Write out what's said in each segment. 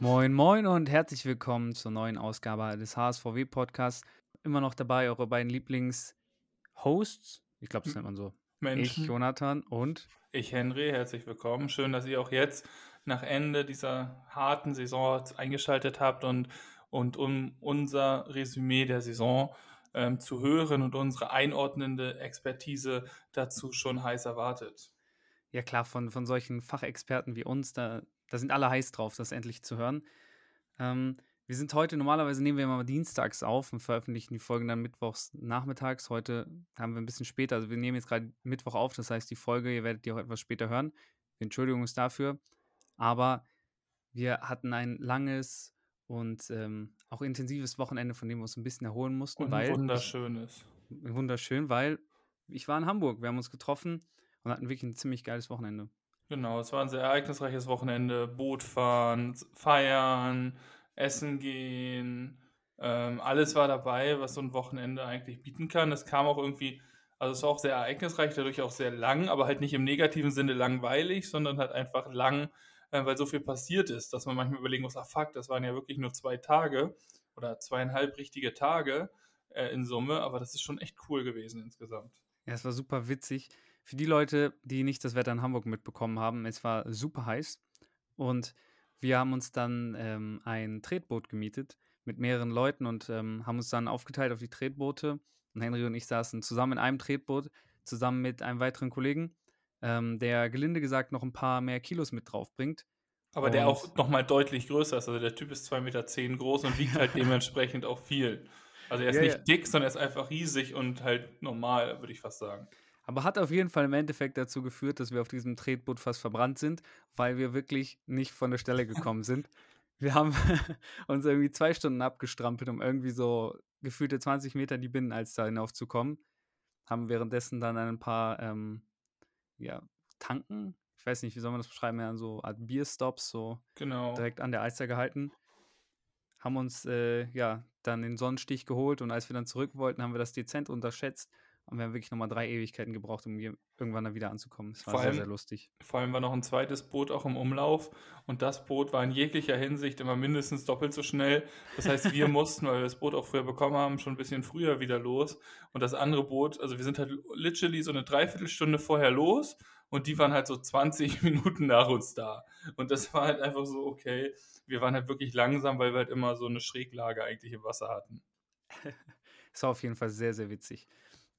Moin, moin und herzlich willkommen zur neuen Ausgabe des HSVW Podcasts. Immer noch dabei eure beiden Lieblings-Hosts. Ich glaube, das nennt man so. Menschen. Ich, Jonathan und Ich, Henry, herzlich willkommen. Schön, dass ihr auch jetzt nach Ende dieser harten Saison eingeschaltet habt und, und um unser Resümee der Saison ähm, zu hören und unsere einordnende Expertise dazu schon heiß erwartet. ja klar, von, von solchen Fachexperten wie uns, da, da sind alle heiß drauf, das endlich zu hören. Ähm, wir sind heute, normalerweise nehmen wir immer dienstags auf und veröffentlichen die Folgen dann mittwochs nachmittags. Heute haben wir ein bisschen später, also wir nehmen jetzt gerade Mittwoch auf, das heißt, die Folge, ihr werdet die auch etwas später hören. Entschuldigung ist dafür. Aber wir hatten ein langes und ähm, auch intensives Wochenende, von dem wir uns ein bisschen erholen mussten, Und weil ein wunderschönes. ich, wunderschön, weil ich war in Hamburg, wir haben uns getroffen und hatten wirklich ein ziemlich geiles Wochenende. Genau, es war ein sehr ereignisreiches Wochenende. Boot fahren, feiern, essen gehen. Ähm, alles war dabei, was so ein Wochenende eigentlich bieten kann. Es kam auch irgendwie, also es war auch sehr ereignisreich, dadurch auch sehr lang, aber halt nicht im negativen Sinne langweilig, sondern halt einfach lang, äh, weil so viel passiert ist, dass man manchmal überlegen muss, ach fuck, das waren ja wirklich nur zwei Tage oder zweieinhalb richtige Tage äh, in Summe, aber das ist schon echt cool gewesen insgesamt. Ja, es war super witzig. Für die Leute, die nicht das Wetter in Hamburg mitbekommen haben, es war super heiß und wir haben uns dann ähm, ein Tretboot gemietet mit mehreren Leuten und ähm, haben uns dann aufgeteilt auf die Tretboote. Und Henry und ich saßen zusammen in einem Tretboot, zusammen mit einem weiteren Kollegen, ähm, der gelinde gesagt noch ein paar mehr Kilos mit drauf bringt. Aber der Und- auch nochmal deutlich größer ist. Also der Typ ist 2,10 Meter groß und wiegt halt dementsprechend auch viel. Also er ist Ja, nicht ja. dick, sondern er ist einfach riesig und halt normal, würde ich fast sagen. Aber hat auf jeden Fall im Endeffekt dazu geführt, dass wir auf diesem Tretboot fast verbrannt sind, weil wir wirklich nicht von der Stelle gekommen sind. Wir haben uns irgendwie zwei Stunden abgestrampelt, um irgendwie so gefühlte 20 Meter die Binnenalster hinaufzukommen. Haben währenddessen dann ein paar ähm, ja, Tanken, ich weiß nicht, wie soll man das beschreiben, ja, so Art Bierstops, so Genau. direkt an der Alster gehalten. Haben uns äh, ja dann den Sonnenstich geholt und als wir dann zurück wollten, haben wir das dezent unterschätzt und wir haben wirklich nochmal drei Ewigkeiten gebraucht, um hier irgendwann dann wieder anzukommen. Es war Vor sehr, allem- sehr lustig. Vor allem war noch ein zweites Boot auch im Umlauf und das Boot war in jeglicher Hinsicht immer mindestens doppelt so schnell. Das heißt, wir mussten, weil wir das Boot auch früher bekommen haben, schon ein bisschen früher wieder los. Und das andere Boot, also wir sind halt literally so eine Dreiviertelstunde vorher los und die waren halt so 20 Minuten nach uns da. Und das war halt einfach so, okay, wir waren halt wirklich langsam, weil wir halt immer so eine Schräglage eigentlich im Wasser hatten. Es war auf jeden Fall sehr, sehr witzig.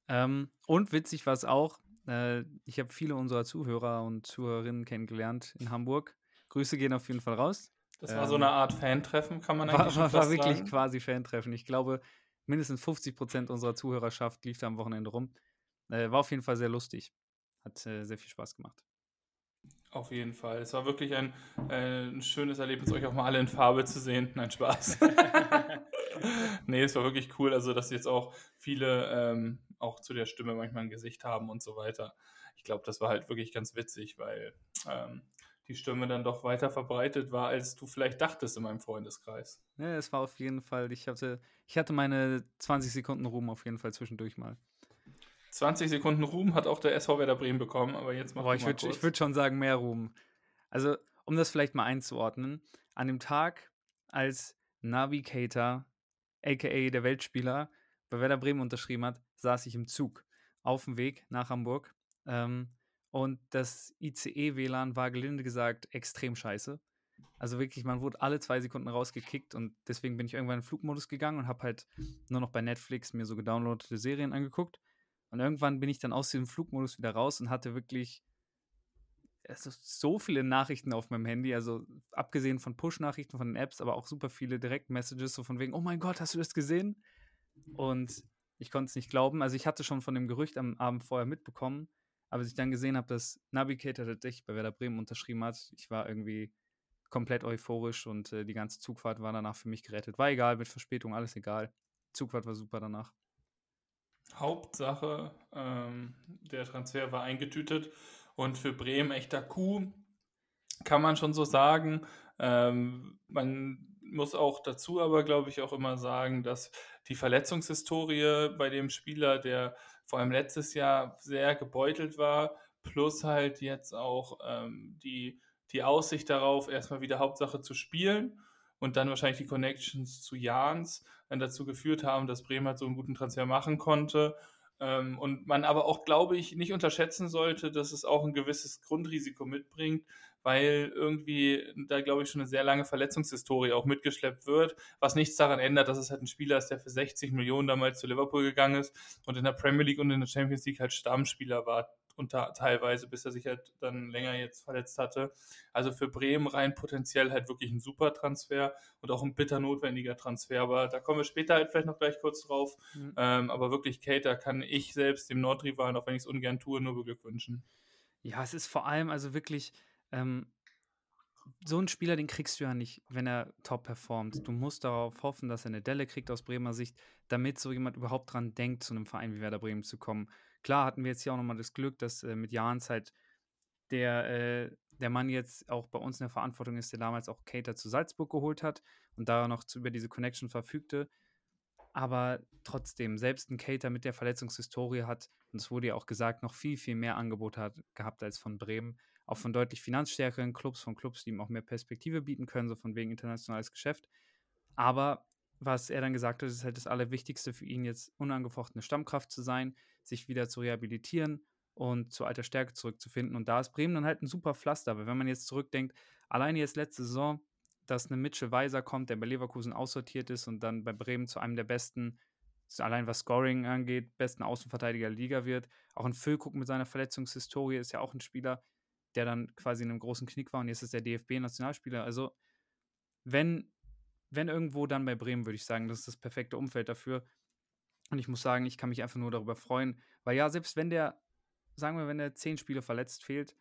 Ähm, und witzig war es auch, äh, ich habe viele unserer Zuhörer und Zuhörerinnen kennengelernt in Hamburg. Grüße gehen auf jeden Fall raus. Das war Ähm, so eine Art Fan-Treffen, kann man eigentlich War, war, war wirklich sagen. quasi Fan-Treffen. Ich glaube, mindestens 50 Prozent unserer Zuhörerschaft lief da am Wochenende rum. Äh, war auf jeden Fall sehr lustig. Hat äh, sehr viel Spaß gemacht. Auf jeden Fall. Es war wirklich ein, äh, ein schönes Erlebnis, euch auch mal alle in Farbe zu sehen. Nein, Spaß. nee, es war wirklich cool, also dass jetzt auch viele ähm, auch zu der Stimme manchmal ein Gesicht haben und so weiter. Ich glaube, das war halt wirklich ganz witzig, weil ähm, die Stimme dann doch weiter verbreitet war, als du vielleicht dachtest in meinem Freundeskreis. Ja, es war auf jeden Fall, ich hatte, ich hatte meine 20 Sekunden Ruhm auf jeden Fall zwischendurch mal. 20 Sekunden Ruhm hat auch der SV Werder Bremen bekommen, aber jetzt mach Boah, ich mal würde würd schon sagen, mehr Ruhm. Also, um das vielleicht mal einzuordnen, an dem Tag, als Navigator, aka der Weltspieler, bei Werder Bremen unterschrieben hat, saß ich im Zug auf dem Weg nach Hamburg. Ähm, und das ICE-WLAN war gelinde gesagt extrem scheiße. Also wirklich, man wurde alle zwei Sekunden rausgekickt und deswegen bin ich irgendwann in den Flugmodus gegangen und habe halt nur noch bei Netflix mir so gedownloadete Serien angeguckt. Und irgendwann bin ich dann aus diesem Flugmodus wieder raus und hatte wirklich also so viele Nachrichten auf meinem Handy, also abgesehen von Push-Nachrichten von den Apps, aber auch super viele Direct-Messages, so von wegen, oh mein Gott, hast du das gesehen? Und ich konnte es nicht glauben. Also ich hatte schon von dem Gerücht am Abend vorher mitbekommen, aber als ich dann gesehen habe, dass Navigator tatsächlich bei Werder Bremen unterschrieben hat, ich war irgendwie komplett euphorisch und äh, die ganze Zugfahrt war danach für mich gerettet. War egal, mit Verspätung, alles egal. Zugfahrt war super danach. Hauptsache, ähm, der Transfer war eingetütet und für Bremen echter Coup, kann man schon so sagen. Ähm, man muss auch dazu aber, glaube ich, auch immer sagen, dass die Verletzungshistorie bei dem Spieler, der vor allem letztes Jahr sehr gebeutelt war, plus halt jetzt auch ähm, die, die Aussicht darauf, erstmal wieder Hauptsache zu spielen und dann wahrscheinlich die Connections zu Jans dann dazu geführt haben, dass Bremen halt so einen guten Transfer machen konnte. Ähm, und man aber auch, glaube ich, nicht unterschätzen sollte, dass es auch ein gewisses Grundrisiko mitbringt, weil irgendwie da, glaube ich, schon eine sehr lange Verletzungshistorie auch mitgeschleppt wird, was nichts daran ändert, dass es halt ein Spieler ist, der für 60 Millionen damals zu Liverpool gegangen ist und in der Premier League und in der Champions League halt Stammspieler war und da teilweise, bis er sich halt dann länger jetzt verletzt hatte. Also für Bremen rein potenziell halt wirklich ein super Transfer und auch ein bitter notwendiger Transfer. Aber da kommen wir später halt vielleicht noch gleich kurz drauf. Mhm. Ähm, aber wirklich, Cater kann ich selbst dem Nordrivalen, auch wenn ich es ungern tue, nur beglückwünschen. Ja, es ist vor allem also wirklich. Ähm so einen Spieler, den kriegst du ja nicht, wenn er top performt. Du musst darauf hoffen, dass er eine Delle kriegt aus Bremer Sicht, damit so jemand überhaupt dran denkt, zu einem Verein wie Werder Bremen zu kommen. Klar hatten wir jetzt hier auch nochmal das Glück, dass äh, mit Jans halt der, äh, der Mann jetzt auch bei uns in der Verantwortung ist, der damals auch Cater zu Salzburg geholt hat und da noch zu, über diese Connection verfügte. Aber trotzdem, selbst ein Cater mit der Verletzungshistorie hat, und es wurde ja auch gesagt, noch viel, viel mehr Angebot hat, gehabt als von Bremen. Auch von deutlich finanzstärkeren Clubs, von Clubs, die ihm auch mehr Perspektive bieten können, so von wegen internationales Geschäft. Aber was er dann gesagt hat, ist halt das Allerwichtigste für ihn jetzt unangefochtene Stammkraft zu sein, sich wieder zu rehabilitieren und zu alter Stärke zurückzufinden. Und da ist Bremen dann halt ein super Pflaster. Aber wenn man jetzt zurückdenkt, alleine jetzt letzte Saison, dass eine Mitchell Weiser kommt, der bei Leverkusen aussortiert ist und dann bei Bremen zu einem der besten, allein was Scoring angeht, besten Außenverteidiger der Liga wird. Auch ein Füllkuck mit seiner Verletzungshistorie ist ja auch ein Spieler, der dann quasi in einem großen Knick war und jetzt ist der DFB-Nationalspieler. Also, wenn wenn irgendwo, dann bei Bremen, würde ich sagen. Das ist das perfekte Umfeld dafür. Und ich muss sagen, ich kann mich einfach nur darüber freuen, weil ja, selbst wenn der, sagen wir, wenn der zehn Spiele verletzt fehlt,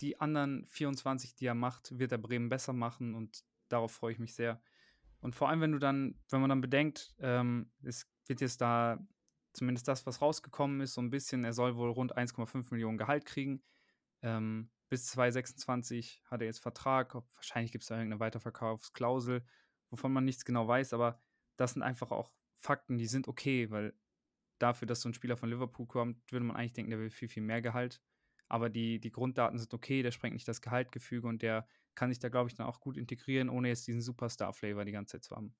die anderen 24, die er macht, wird er Bremen besser machen und darauf freue ich mich sehr. Und vor allem, wenn du dann, wenn man dann bedenkt, ähm, es wird jetzt da zumindest das, was rausgekommen ist, so ein bisschen, er soll wohl rund 1,5 Millionen Gehalt kriegen. Ähm, bis 2026 hat er jetzt Vertrag. Wahrscheinlich gibt es da irgendeine Weiterverkaufsklausel wovon man nichts genau weiß, aber das sind einfach auch Fakten, die sind okay, weil dafür, dass so ein Spieler von Liverpool kommt, würde man eigentlich denken, der will viel, viel mehr Gehalt. Aber die, die Grunddaten sind okay, der sprengt nicht das Gehaltgefüge und der kann sich da, glaube ich, dann auch gut integrieren, ohne jetzt diesen Superstar-Flavor die ganze Zeit zu haben.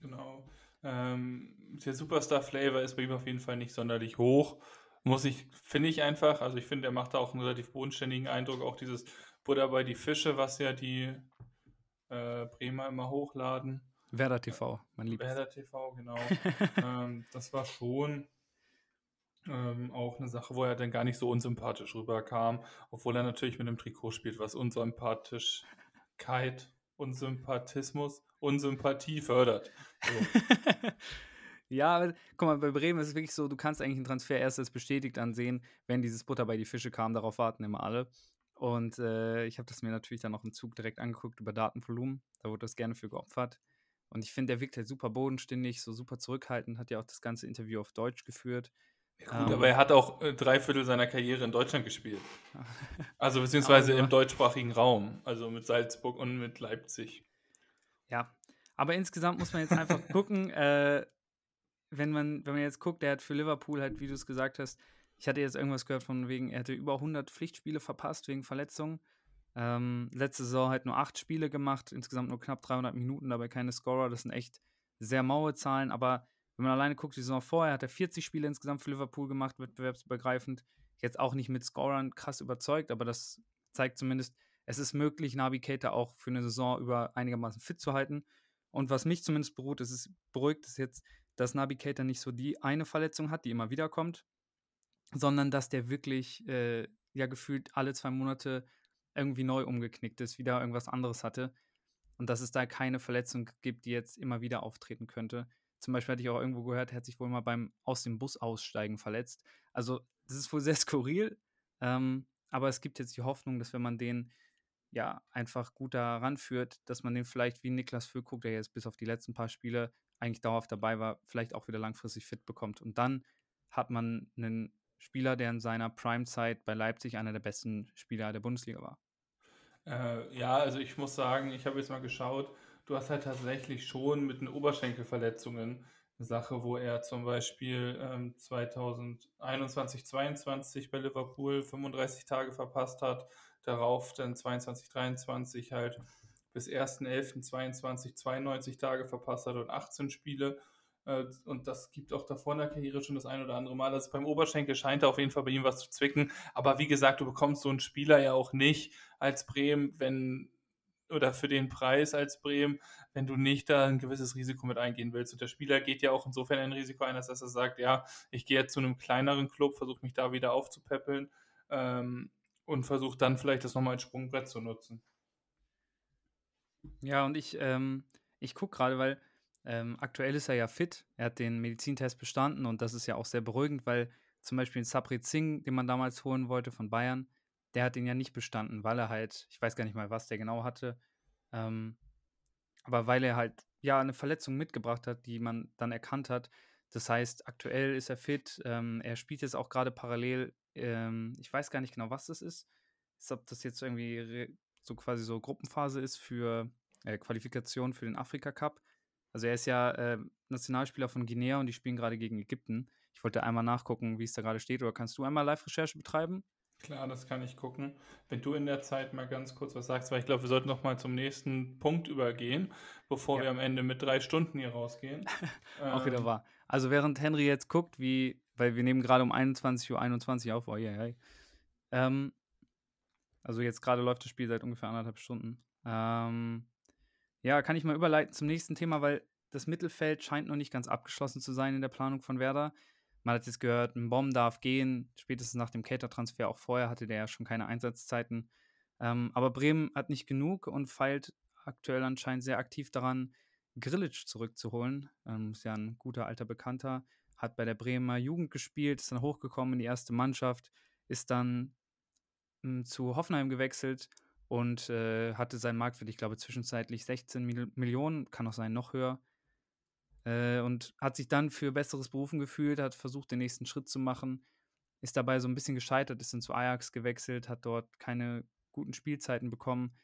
Genau. Ähm, der Superstar-Flavor ist bei ihm auf jeden Fall nicht sonderlich hoch. Muss ich, finde ich einfach, also ich finde, er macht da auch einen relativ bodenständigen Eindruck, auch dieses Butter bei die Fische, was ja die äh, Bremer immer hochladen. Werder TV, mein Liebster. Werder TV, genau. ähm, das war schon ähm, auch eine Sache, wo er dann gar nicht so unsympathisch rüberkam, obwohl er natürlich mit einem Trikot spielt, was Unsympathischkeit, Unsympathismus, Unsympathie fördert. So. ja, aber, guck mal, bei Bremen ist es wirklich so, du kannst eigentlich einen Transfer erst als bestätigt ansehen, wenn dieses Butter bei die Fische kam, darauf warten immer alle. Und äh, ich habe das mir natürlich dann noch im Zug direkt angeguckt über Datenvolumen. Da wurde das gerne für geopfert. Und ich finde, der wirkt halt super bodenständig, so super zurückhaltend, hat ja auch das ganze Interview auf Deutsch geführt. Ja, gut, ähm, aber er hat auch äh, drei Viertel seiner Karriere in Deutschland gespielt. Also beziehungsweise im deutschsprachigen Raum, also mit Salzburg und mit Leipzig. Ja, aber insgesamt muss man jetzt einfach gucken, äh, wenn man, wenn man jetzt guckt, der hat für Liverpool halt, wie du es gesagt hast, ich hatte jetzt irgendwas gehört von wegen, er hätte über 100 Pflichtspiele verpasst wegen Verletzungen. Ähm, letzte Saison halt nur acht Spiele gemacht, insgesamt nur knapp 300 Minuten, dabei keine Scorer. Das sind echt sehr maue Zahlen, aber wenn man alleine guckt, die Saison vorher hat er 40 Spiele insgesamt für Liverpool gemacht, wettbewerbsübergreifend. Jetzt auch nicht mit Scorern krass überzeugt, aber das zeigt zumindest, es ist möglich, Navigator auch für eine Saison über einigermaßen fit zu halten. Und was mich zumindest beruht, ist es beruhigt ist jetzt, dass Navigator nicht so die eine Verletzung hat, die immer wieder kommt, sondern dass der wirklich äh, ja gefühlt alle zwei Monate irgendwie neu umgeknickt ist, wieder irgendwas anderes hatte und dass es da keine Verletzung gibt, die jetzt immer wieder auftreten könnte. Zum Beispiel hatte ich auch irgendwo gehört, er hat sich wohl mal beim aus dem Bus aussteigen verletzt. Also das ist wohl sehr skurril, ähm, aber es gibt jetzt die Hoffnung, dass wenn man den ja einfach gut daran führt, dass man den vielleicht wie Niklas Füllkrug, der jetzt bis auf die letzten paar Spiele eigentlich dauerhaft dabei war, vielleicht auch wieder langfristig fit bekommt. Und dann hat man einen Spieler, der in seiner Prime-Zeit bei Leipzig einer der besten Spieler der Bundesliga war. Äh, ja, also ich muss sagen, ich habe jetzt mal geschaut, du hast halt tatsächlich schon mit den Oberschenkelverletzungen Sache, wo er zum Beispiel ähm, 2021, 22 bei Liverpool 35 Tage verpasst hat, darauf dann 22, 23 halt bis 1.11.22 92 Tage verpasst hat und 18 Spiele. Äh, und das gibt auch davor in der Karriere schon das ein oder andere Mal. Also beim Oberschenkel scheint da auf jeden Fall bei ihm was zu zwicken. Aber wie gesagt, du bekommst so einen Spieler ja auch nicht als Bremen, wenn oder für den Preis als Bremen, wenn du nicht da ein gewisses Risiko mit eingehen willst. Und der Spieler geht ja auch insofern ein Risiko ein, dass er sagt, ja, ich gehe jetzt zu einem kleineren Club, versuche mich da wieder aufzupäppeln ähm, und versuche dann vielleicht das nochmal als Sprungbrett zu nutzen. Ja, und ich, ähm, ich gucke gerade, weil ähm, aktuell ist er ja fit. Er hat den Medizintest bestanden und das ist ja auch sehr beruhigend, weil zum Beispiel Sabri Singh, den man damals holen wollte von Bayern, der hat ihn ja nicht bestanden, weil er halt, ich weiß gar nicht mal, was der genau hatte, ähm, aber weil er halt ja eine Verletzung mitgebracht hat, die man dann erkannt hat. Das heißt, aktuell ist er fit. Ähm, er spielt jetzt auch gerade parallel. Ähm, ich weiß gar nicht genau, was das ist. Ist, ob das jetzt irgendwie so quasi so Gruppenphase ist für äh, Qualifikation für den Afrika Cup. Also er ist ja äh, Nationalspieler von Guinea und die spielen gerade gegen Ägypten. Ich wollte einmal nachgucken, wie es da gerade steht. Oder kannst du einmal Live-Recherche betreiben? Klar, das kann ich gucken. Wenn du in der Zeit mal ganz kurz was sagst, weil ich glaube, wir sollten noch mal zum nächsten Punkt übergehen, bevor ja. wir am Ende mit drei Stunden hier rausgehen. Auch ähm, wieder wahr. Also während Henry jetzt guckt, wie, weil wir nehmen gerade um 21.21 Uhr 21 auf, oh, yeah, yeah. Ähm, also jetzt gerade läuft das Spiel seit ungefähr anderthalb Stunden. Ähm, ja, kann ich mal überleiten zum nächsten Thema, weil das Mittelfeld scheint noch nicht ganz abgeschlossen zu sein in der Planung von Werder. Man hat jetzt gehört, ein Bomb darf gehen, spätestens nach dem Cater-Transfer. Auch vorher hatte der ja schon keine Einsatzzeiten. Ähm, aber Bremen hat nicht genug und feilt aktuell anscheinend sehr aktiv daran, Grillitsch zurückzuholen. Ähm, ist ja ein guter alter Bekannter. Hat bei der Bremer Jugend gespielt, ist dann hochgekommen in die erste Mannschaft, ist dann m, hm, zu Hoffenheim gewechselt und äh, hatte seinen Marktwert, ich glaube, zwischenzeitlich 16 Mil Millionen, kann auch sein, noch höher. Äh, und hat sich dann für besseres Berufen gefühlt, hat versucht, den nächsten Schritt zu machen, ist dabei so ein bisschen gescheitert, ist dann zu Ajax gewechselt, hat dort keine guten Spielzeiten bekommen.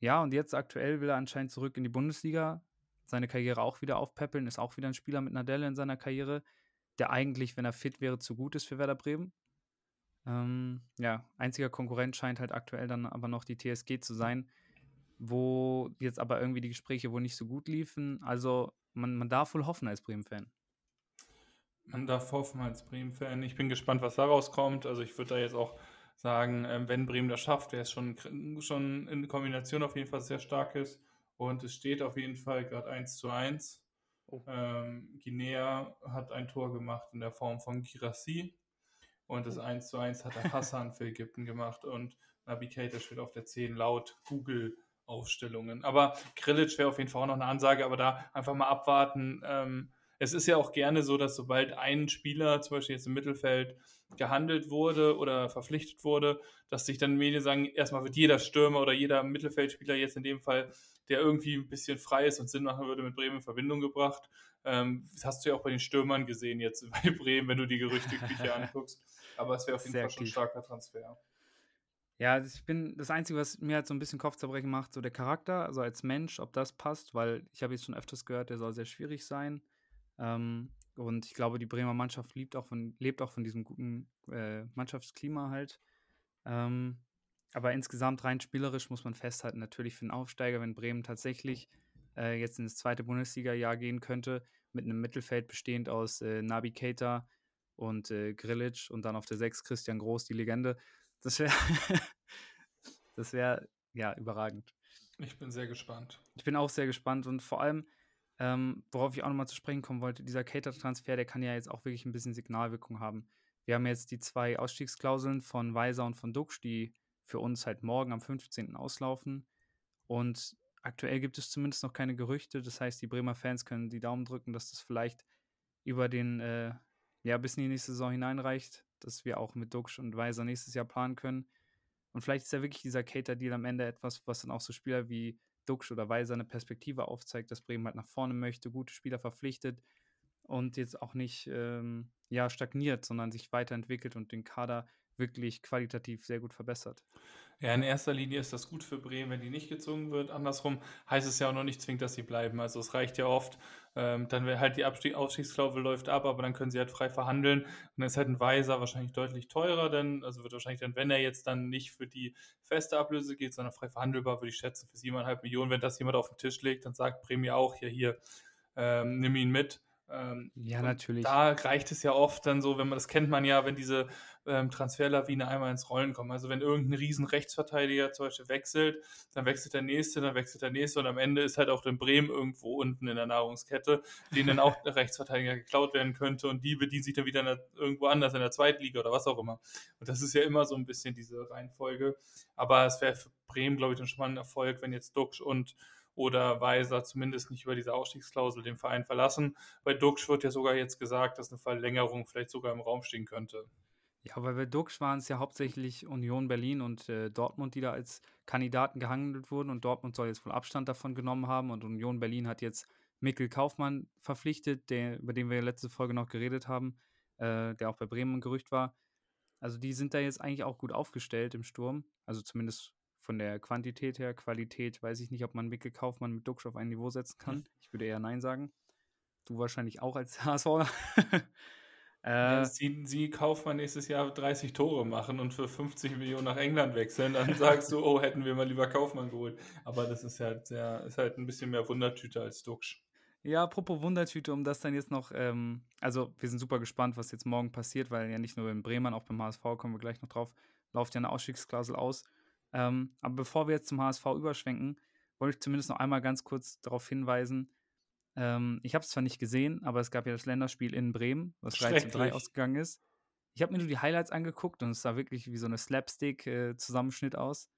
Ja, und jetzt aktuell will er anscheinend zurück in die Bundesliga, seine Karriere auch wieder aufpäppeln, ist auch wieder ein Spieler mit einer Delle in seiner Karriere, der eigentlich, wenn er fit wäre, zu gut ist für Werder Bremen. Ähm, ja, einziger Konkurrent scheint halt aktuell dann aber noch die TSG zu sein, wo jetzt aber irgendwie die Gespräche wohl nicht so gut liefen. Also man, man darf wohl hoffen als Bremen-Fan. Man darf hoffen als Bremen-Fan. Ich bin gespannt, was daraus kommt. Also ich würde da jetzt auch sagen, ähm, wenn Bremen das schafft, wäre es schon, schon in Kombination auf jeden Fall sehr stark ist. Und es steht auf jeden Fall gerade 1 zu 1. Oh. Ähm, Guinea hat ein Tor gemacht in der Form von Girassi. Und das 1 zu 1 hat der Hassan für Ägypten gemacht. Und Navigator steht auf der 10 laut Google Aufstellungen. Aber Grillitsch wäre auf jeden Fall auch noch eine Ansage, aber da einfach mal abwarten. Ähm, es ist ja auch gerne so, dass sobald ein Spieler, zum Beispiel jetzt im Mittelfeld, gehandelt wurde oder verpflichtet wurde, dass sich dann Medien sagen, erstmal wird jeder Stürmer oder jeder Mittelfeldspieler jetzt in dem Fall, der irgendwie ein bisschen frei ist und Sinn machen würde, mit Bremen in Verbindung gebracht. Ähm, das hast du ja auch bei den Stürmern gesehen jetzt bei Bremen, wenn du die Gerüchteküche anguckst. Aber es wäre auf jeden Sehr Fall schon ein starker Transfer. Ja, ich bin das Einzige, was mir halt so ein bisschen Kopfzerbrechen macht, so der Charakter, also als Mensch, ob das passt, weil ich habe jetzt schon öfters gehört, der soll sehr schwierig sein. Ähm, und ich glaube, die Bremer Mannschaft lebt auch von, lebt auch von diesem guten äh, Mannschaftsklima halt. Ähm, aber insgesamt rein spielerisch muss man festhalten, natürlich für einen Aufsteiger, wenn Bremen tatsächlich äh, jetzt ins zweite Bundesliga-Jahr gehen könnte, mit einem Mittelfeld bestehend aus äh, Nabi Keita und äh, Grilic und dann auf der 6 Christian Groß, die Legende, das wäre das wäre ja überragend. Ich bin sehr gespannt. Ich bin auch sehr gespannt und vor allem, ähm, worauf ich auch nochmal zu sprechen kommen wollte, dieser Cater-Transfer, der kann ja jetzt auch wirklich ein bisschen Signalwirkung haben. Wir haben jetzt die zwei Ausstiegsklauseln von Weiser und von Duxch, die für uns halt morgen am 15. auslaufen. Und aktuell gibt es zumindest noch keine Gerüchte. Das heißt, die Bremer Fans können die Daumen drücken, dass das vielleicht über den, äh, ja, bis in die nächste Saison hineinreicht dass wir auch mit Duxch und Weiser nächstes Jahr planen können. Und vielleicht ist ja wirklich dieser Cater-Deal am Ende etwas, was dann auch so Spieler wie Duxch oder Weiser eine Perspektive aufzeigt, dass Bremen halt nach vorne möchte, gute Spieler verpflichtet und jetzt auch nicht ähm, ja, stagniert, sondern sich weiterentwickelt und den Kader wirklich qualitativ sehr gut verbessert. Ja, in erster Linie ist das gut für Bremen, wenn die nicht gezogen wird. Andersrum heißt es ja auch noch nicht zwingend, dass sie bleiben. Also es reicht ja oft, Ähm, dann wäre halt die Abstieg Aufstiegsklausel läuft ab, aber dann können sie halt frei verhandeln. Und dann ist halt ein Weiser wahrscheinlich deutlich teurer, denn, also wird wahrscheinlich dann, wenn er jetzt dann nicht für die feste Ablöse geht, sondern frei verhandelbar, würde ich schätzen, für 7,5 Millionen. Wenn das jemand auf den Tisch legt, dann sagt Prämie auch, hier, hier, ähm, nimm ihn mit. Ähm, ja, natürlich. Da reicht es ja oft dann so, wenn man das kennt man ja, wenn diese ähm, Transferlawine einmal ins Rollen kommt. Also wenn irgendein riesen Rechtsverteidiger zum Beispiel wechselt, dann wechselt der nächste, dann wechselt der nächste und am Ende ist halt auch den Bremen irgendwo unten in der Nahrungskette, denen auch der Rechtsverteidiger geklaut werden könnte und die bedienen sich dann wieder der, irgendwo anders in der Zweitliga oder was auch immer. Und das ist ja immer so ein bisschen diese Reihenfolge. Aber es wäre für Bremen, glaube ich, dann schon mal ein Erfolg, wenn jetzt Duxch und oder Weiser zumindest nicht über diese Ausstiegsklausel den Verein verlassen. Bei Duxch wird ja sogar jetzt gesagt, dass eine Verlängerung vielleicht sogar im Raum stehen könnte. Ja, weil bei Duxch waren es ja hauptsächlich Union Berlin und äh, Dortmund, die da als Kandidaten gehandelt wurden und Dortmund soll jetzt wohl Abstand davon genommen haben und Union Berlin hat jetzt Mikkel Kaufmann verpflichtet, der, über den wir letzte Folge noch geredet haben, äh, der auch bei Bremen ein Gerücht war. Also die sind da jetzt eigentlich auch gut aufgestellt im Sturm, also zumindest von der Quantität her, Qualität, weiß ich nicht, ob man Mikkel Kaufmann mit Duxch auf ein Niveau setzen kann. Ich würde eher Nein sagen. Du wahrscheinlich auch als HSV. Äh, sie, sie Kaufmann nächstes Jahr 30 Tore machen und für 50 Millionen nach England wechseln, dann sagst du, oh, hätten wir mal lieber Kaufmann geholt. Aber das ist halt sehr, ist halt ein bisschen mehr Wundertüte als Duxch. Ja, apropos Wundertüte, um das dann jetzt noch, ähm, also wir sind super gespannt, was jetzt morgen passiert, weil ja nicht nur in Bremen, auch beim HSV kommen wir gleich noch drauf, läuft ja eine Ausstiegsklausel aus. Ähm, aber bevor wir jetzt zum HSV überschwenken, wollte ich zumindest noch einmal ganz kurz darauf hinweisen. Ähm, ich habe es zwar nicht gesehen, aber es gab ja das Länderspiel in Bremen, was 3 zu 3 ausgegangen ist. Ich habe mir nur die Highlights angeguckt und es sah wirklich wie so eine Slapstick-Zusammenschnitt äh, aus.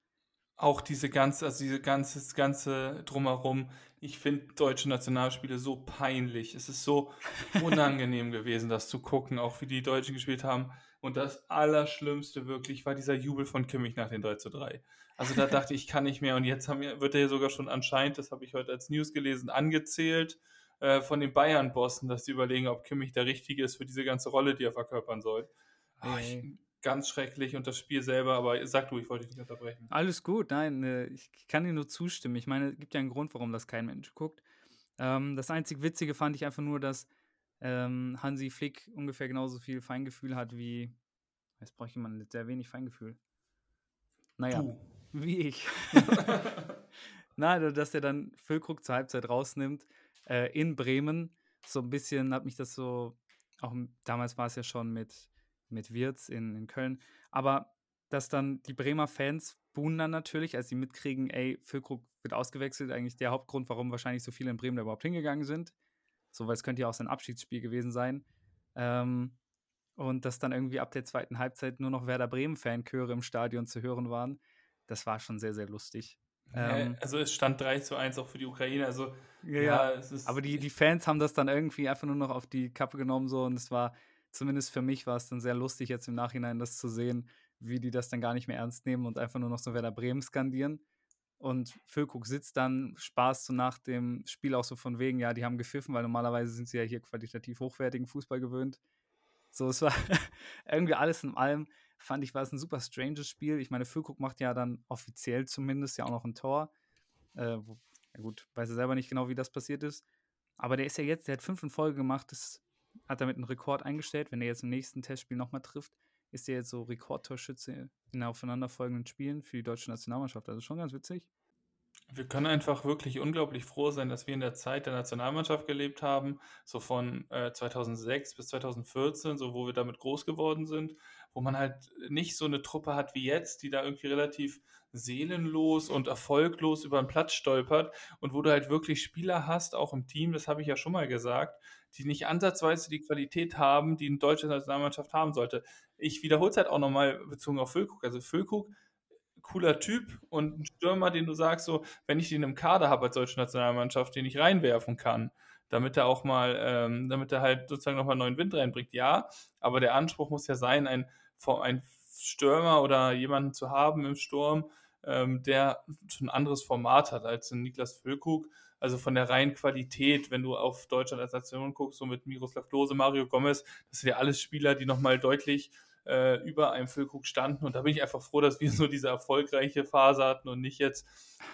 Auch diese ganze, also diese ganze, das ganze Drumherum. Ich finde deutsche Nationalspiele so peinlich. Es ist so unangenehm gewesen, das zu gucken, auch wie die Deutschen gespielt haben. Und das Allerschlimmste wirklich war dieser Jubel von Kimmich nach den 3 zu 3. Also da dachte ich, kann nicht mehr. Und jetzt wir, wird er sogar schon anscheinend, das habe ich heute als News gelesen, angezählt äh, von den Bayern-Bossen, dass sie überlegen, ob Kimmich der Richtige ist für diese ganze Rolle, die er verkörpern soll. Ach, ich, ganz schrecklich und das Spiel selber, aber sag du, ich wollte dich nicht unterbrechen. Alles gut, nein, äh, ich kann dir nur zustimmen. Ich meine, es gibt ja einen Grund, warum das kein Mensch guckt. Ähm, das einzig Witzige fand ich einfach nur, dass ähm, Hansi Flick ungefähr genauso viel Feingefühl hat wie. Jetzt brauche ich jemanden mit sehr wenig Feingefühl. Naja, du. wie ich. Nein, dass er dann Füllkrug zur Halbzeit rausnimmt äh, in Bremen. So ein bisschen hat mich das so, auch damals war es ja schon mit, mit Wirtz in, in Köln, aber dass dann die Bremer Fans buhen dann natürlich, als sie mitkriegen, ey, Füllkrug wird ausgewechselt, eigentlich der Hauptgrund, warum wahrscheinlich so viele in Bremen da überhaupt hingegangen sind. So, weil es könnte ja auch sein Abschiedsspiel gewesen sein. Ähm, und dass dann irgendwie ab der zweiten Halbzeit nur noch Werder Bremen-Fanchöre im Stadion zu hören waren. Das war schon sehr, sehr lustig. Ähm, also es stand 3 zu 1 auch für die Ukraine. Also ja, ja aber die, die Fans haben das dann irgendwie einfach nur noch auf die Kappe genommen so und es war, zumindest für mich war es dann sehr lustig jetzt im Nachhinein das zu sehen, wie die das dann gar nicht mehr ernst nehmen und einfach nur noch so Werder Bremen skandieren. Und Füllkrug sitzt dann Spaß so nach dem Spiel auch so von wegen, ja, die haben gepfiffen, weil normalerweise sind sie ja hier qualitativ hochwertigen Fußball gewöhnt. So, es war irgendwie alles in allem, fand ich, war es ein super stranges Spiel. Ich meine, Füllkrug macht ja dann offiziell zumindest ja auch noch ein Tor. Äh, wo, ja gut, weiß er selber nicht genau, wie das passiert ist. Aber der ist ja jetzt, der hat fünf in Folge gemacht, das hat damit einen Rekord eingestellt. Wenn er jetzt im nächsten Testspiel nochmal trifft, ist er jetzt so Rekordtorschütze in aufeinanderfolgenden Spielen für die deutsche Nationalmannschaft. Also schon ganz witzig. Wir können einfach wirklich unglaublich froh sein, dass wir in der Zeit der Nationalmannschaft gelebt haben, so von äh, 2006 bis 2014, so wo wir damit groß geworden sind, wo man halt nicht so eine Truppe hat wie jetzt, die da irgendwie relativ seelenlos und erfolglos über den Platz stolpert und wo du halt wirklich Spieler hast, auch im Team, das habe ich ja schon mal gesagt, die nicht ansatzweise die Qualität haben, die eine deutsche Nationalmannschaft haben sollte. Ich wiederhole es halt auch nochmal bezogen auf Füllkrug. Also Füllkrug cooler Typ und ein Stürmer, den du sagst, so, wenn ich den im Kader habe als deutsche Nationalmannschaft, den ich reinwerfen kann, damit er auch mal, ähm, damit er halt sozusagen nochmal neuen Wind reinbringt. Ja, aber der Anspruch muss ja sein, ein, ein Stürmer oder jemanden zu haben im Sturm, ähm, der ein anderes Format hat als ein Niklas Füllkrug. Also von der reinen Qualität, wenn du auf Deutschland als Nation guckst, so mit Miroslav Klose, Mario Gomez, das sind ja alles Spieler, die nochmal deutlich äh, über einem Füllkrug standen. Und da bin ich einfach froh, dass wir so diese erfolgreiche Phase hatten und nicht jetzt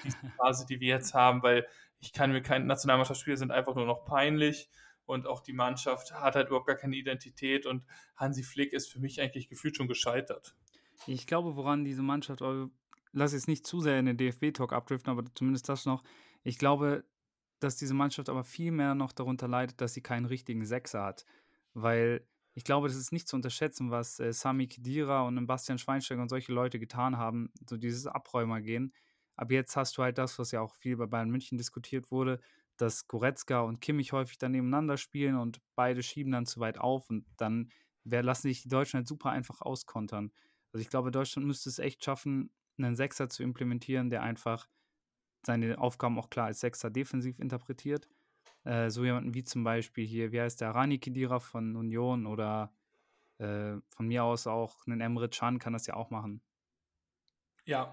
diese Phase, die wir jetzt haben, weil ich kann mir kein Nationalmannschaftsspiele sind einfach nur noch peinlich und auch die Mannschaft hat halt überhaupt gar keine Identität und Hansi Flick ist für mich eigentlich gefühlt schon gescheitert. Ich glaube, woran diese Mannschaft, lass jetzt nicht zu sehr in den DFB-Talk abdriften, aber zumindest das noch. Ich glaube, dass diese Mannschaft aber viel mehr noch darunter leidet, dass sie keinen richtigen Sechser hat. Weil ich glaube, das ist nicht zu unterschätzen, was äh, Sami Khedira und Bastian Schweinsteiger und solche Leute getan haben, so dieses Abräumergehen. Aber jetzt hast du halt das, was ja auch viel bei Bayern München diskutiert wurde, dass Goretzka und Kimmich häufig dann nebeneinander spielen und beide schieben dann zu weit auf und dann wär, lassen sich die Deutschen halt super einfach auskontern. Also ich glaube, Deutschland müsste es echt schaffen, einen Sechser zu implementieren, der einfach seine Aufgaben auch klar als Sechser defensiv interpretiert. Äh, so jemanden wie zum Beispiel hier, wie heißt der, Rani Kidira von Union oder äh, von mir aus auch einen Emre Can kann das ja auch machen. Ja,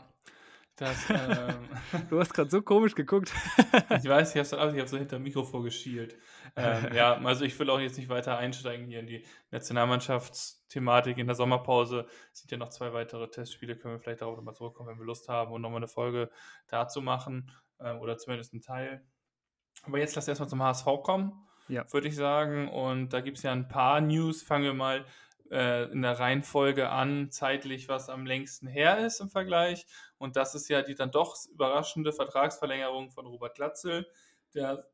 das, ähm, du hast gerade so komisch geguckt. ich weiß, ich habe so, hab so hinter dem Mikro vorgeschielt. Ähm, ja, also ich will auch jetzt nicht weiter einsteigen hier in die Nationalmannschaftsthematik in der Sommerpause. Es sind ja noch zwei weitere Testspiele, können wir vielleicht darauf nochmal zurückkommen, wenn wir Lust haben und nochmal eine Folge dazu machen äh, oder zumindest einen Teil. Aber jetzt lass erstmal zum HSV kommen, ja. würde ich sagen. Und da gibt es ja ein paar News. Fangen wir mal äh, in der Reihenfolge an, zeitlich, was am längsten her ist im Vergleich. Und das ist ja die dann doch überraschende Vertragsverlängerung von Robert Glatzel, der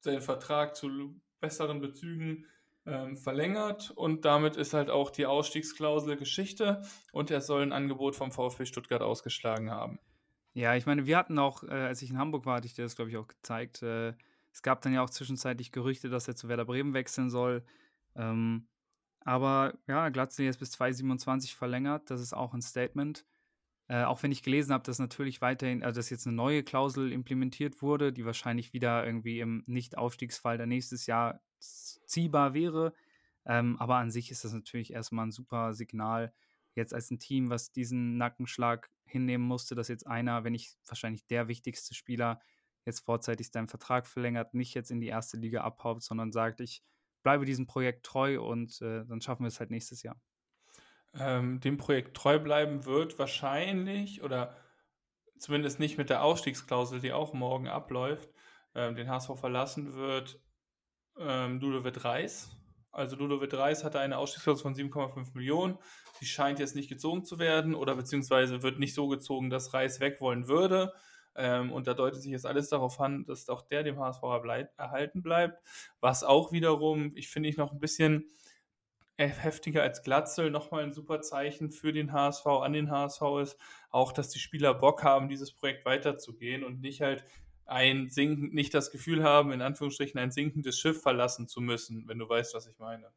seinen Vertrag zu besseren Bezügen ähm, verlängert und damit ist halt auch die Ausstiegsklausel Geschichte und er soll ein Angebot vom VfB Stuttgart ausgeschlagen haben. Ja, ich meine, wir hatten auch, äh, als ich in Hamburg war, hatte ich dir das, glaube ich, auch gezeigt. Äh, es gab dann ja auch zwischenzeitlich Gerüchte, dass er zu Werder Bremen wechseln soll. Ähm, aber ja, Glatzel jetzt bis 2027 verlängert, das ist auch ein Statement. Äh, auch wenn ich gelesen habe, dass natürlich weiterhin, also dass jetzt eine neue Klausel implementiert wurde, die wahrscheinlich wieder irgendwie im Nicht-Aufstiegsfall der nächstes Jahr ziehbar wäre. Ähm, aber an sich ist das natürlich erstmal ein super Signal, jetzt als ein Team, was diesen Nackenschlag hinnehmen musste, dass jetzt einer, wenn nicht wahrscheinlich der wichtigste Spieler, jetzt vorzeitig seinen Vertrag verlängert, nicht jetzt in die erste Liga abhaut, sondern sagt, ich bleibe diesem Projekt treu und äh, dann schaffen wir es halt nächstes Jahr. Ähm, dem Projekt treu bleiben wird wahrscheinlich oder zumindest nicht mit der Ausstiegsklausel, die auch morgen abläuft, ähm, den HSV verlassen wird ähm, Ludovic Reis. Also Ludovic Reis hatte eine Ausstiegsklausel von 7,5 Millionen. Die scheint jetzt nicht gezogen zu werden oder beziehungsweise wird nicht so gezogen, dass Reis weg wollen würde. Ähm, und da deutet sich jetzt alles darauf an, dass auch der dem HSV erhalten bleibt. Was auch wiederum, ich finde ich noch ein bisschen heftiger als Glatzel, nochmal ein super Zeichen für den HSV, an den HSV ist, auch, dass die Spieler Bock haben, dieses Projekt weiterzugehen und nicht halt ein Sinken, nicht das Gefühl haben, in Anführungsstrichen ein sinkendes Schiff verlassen zu müssen, wenn du weißt, was ich meine.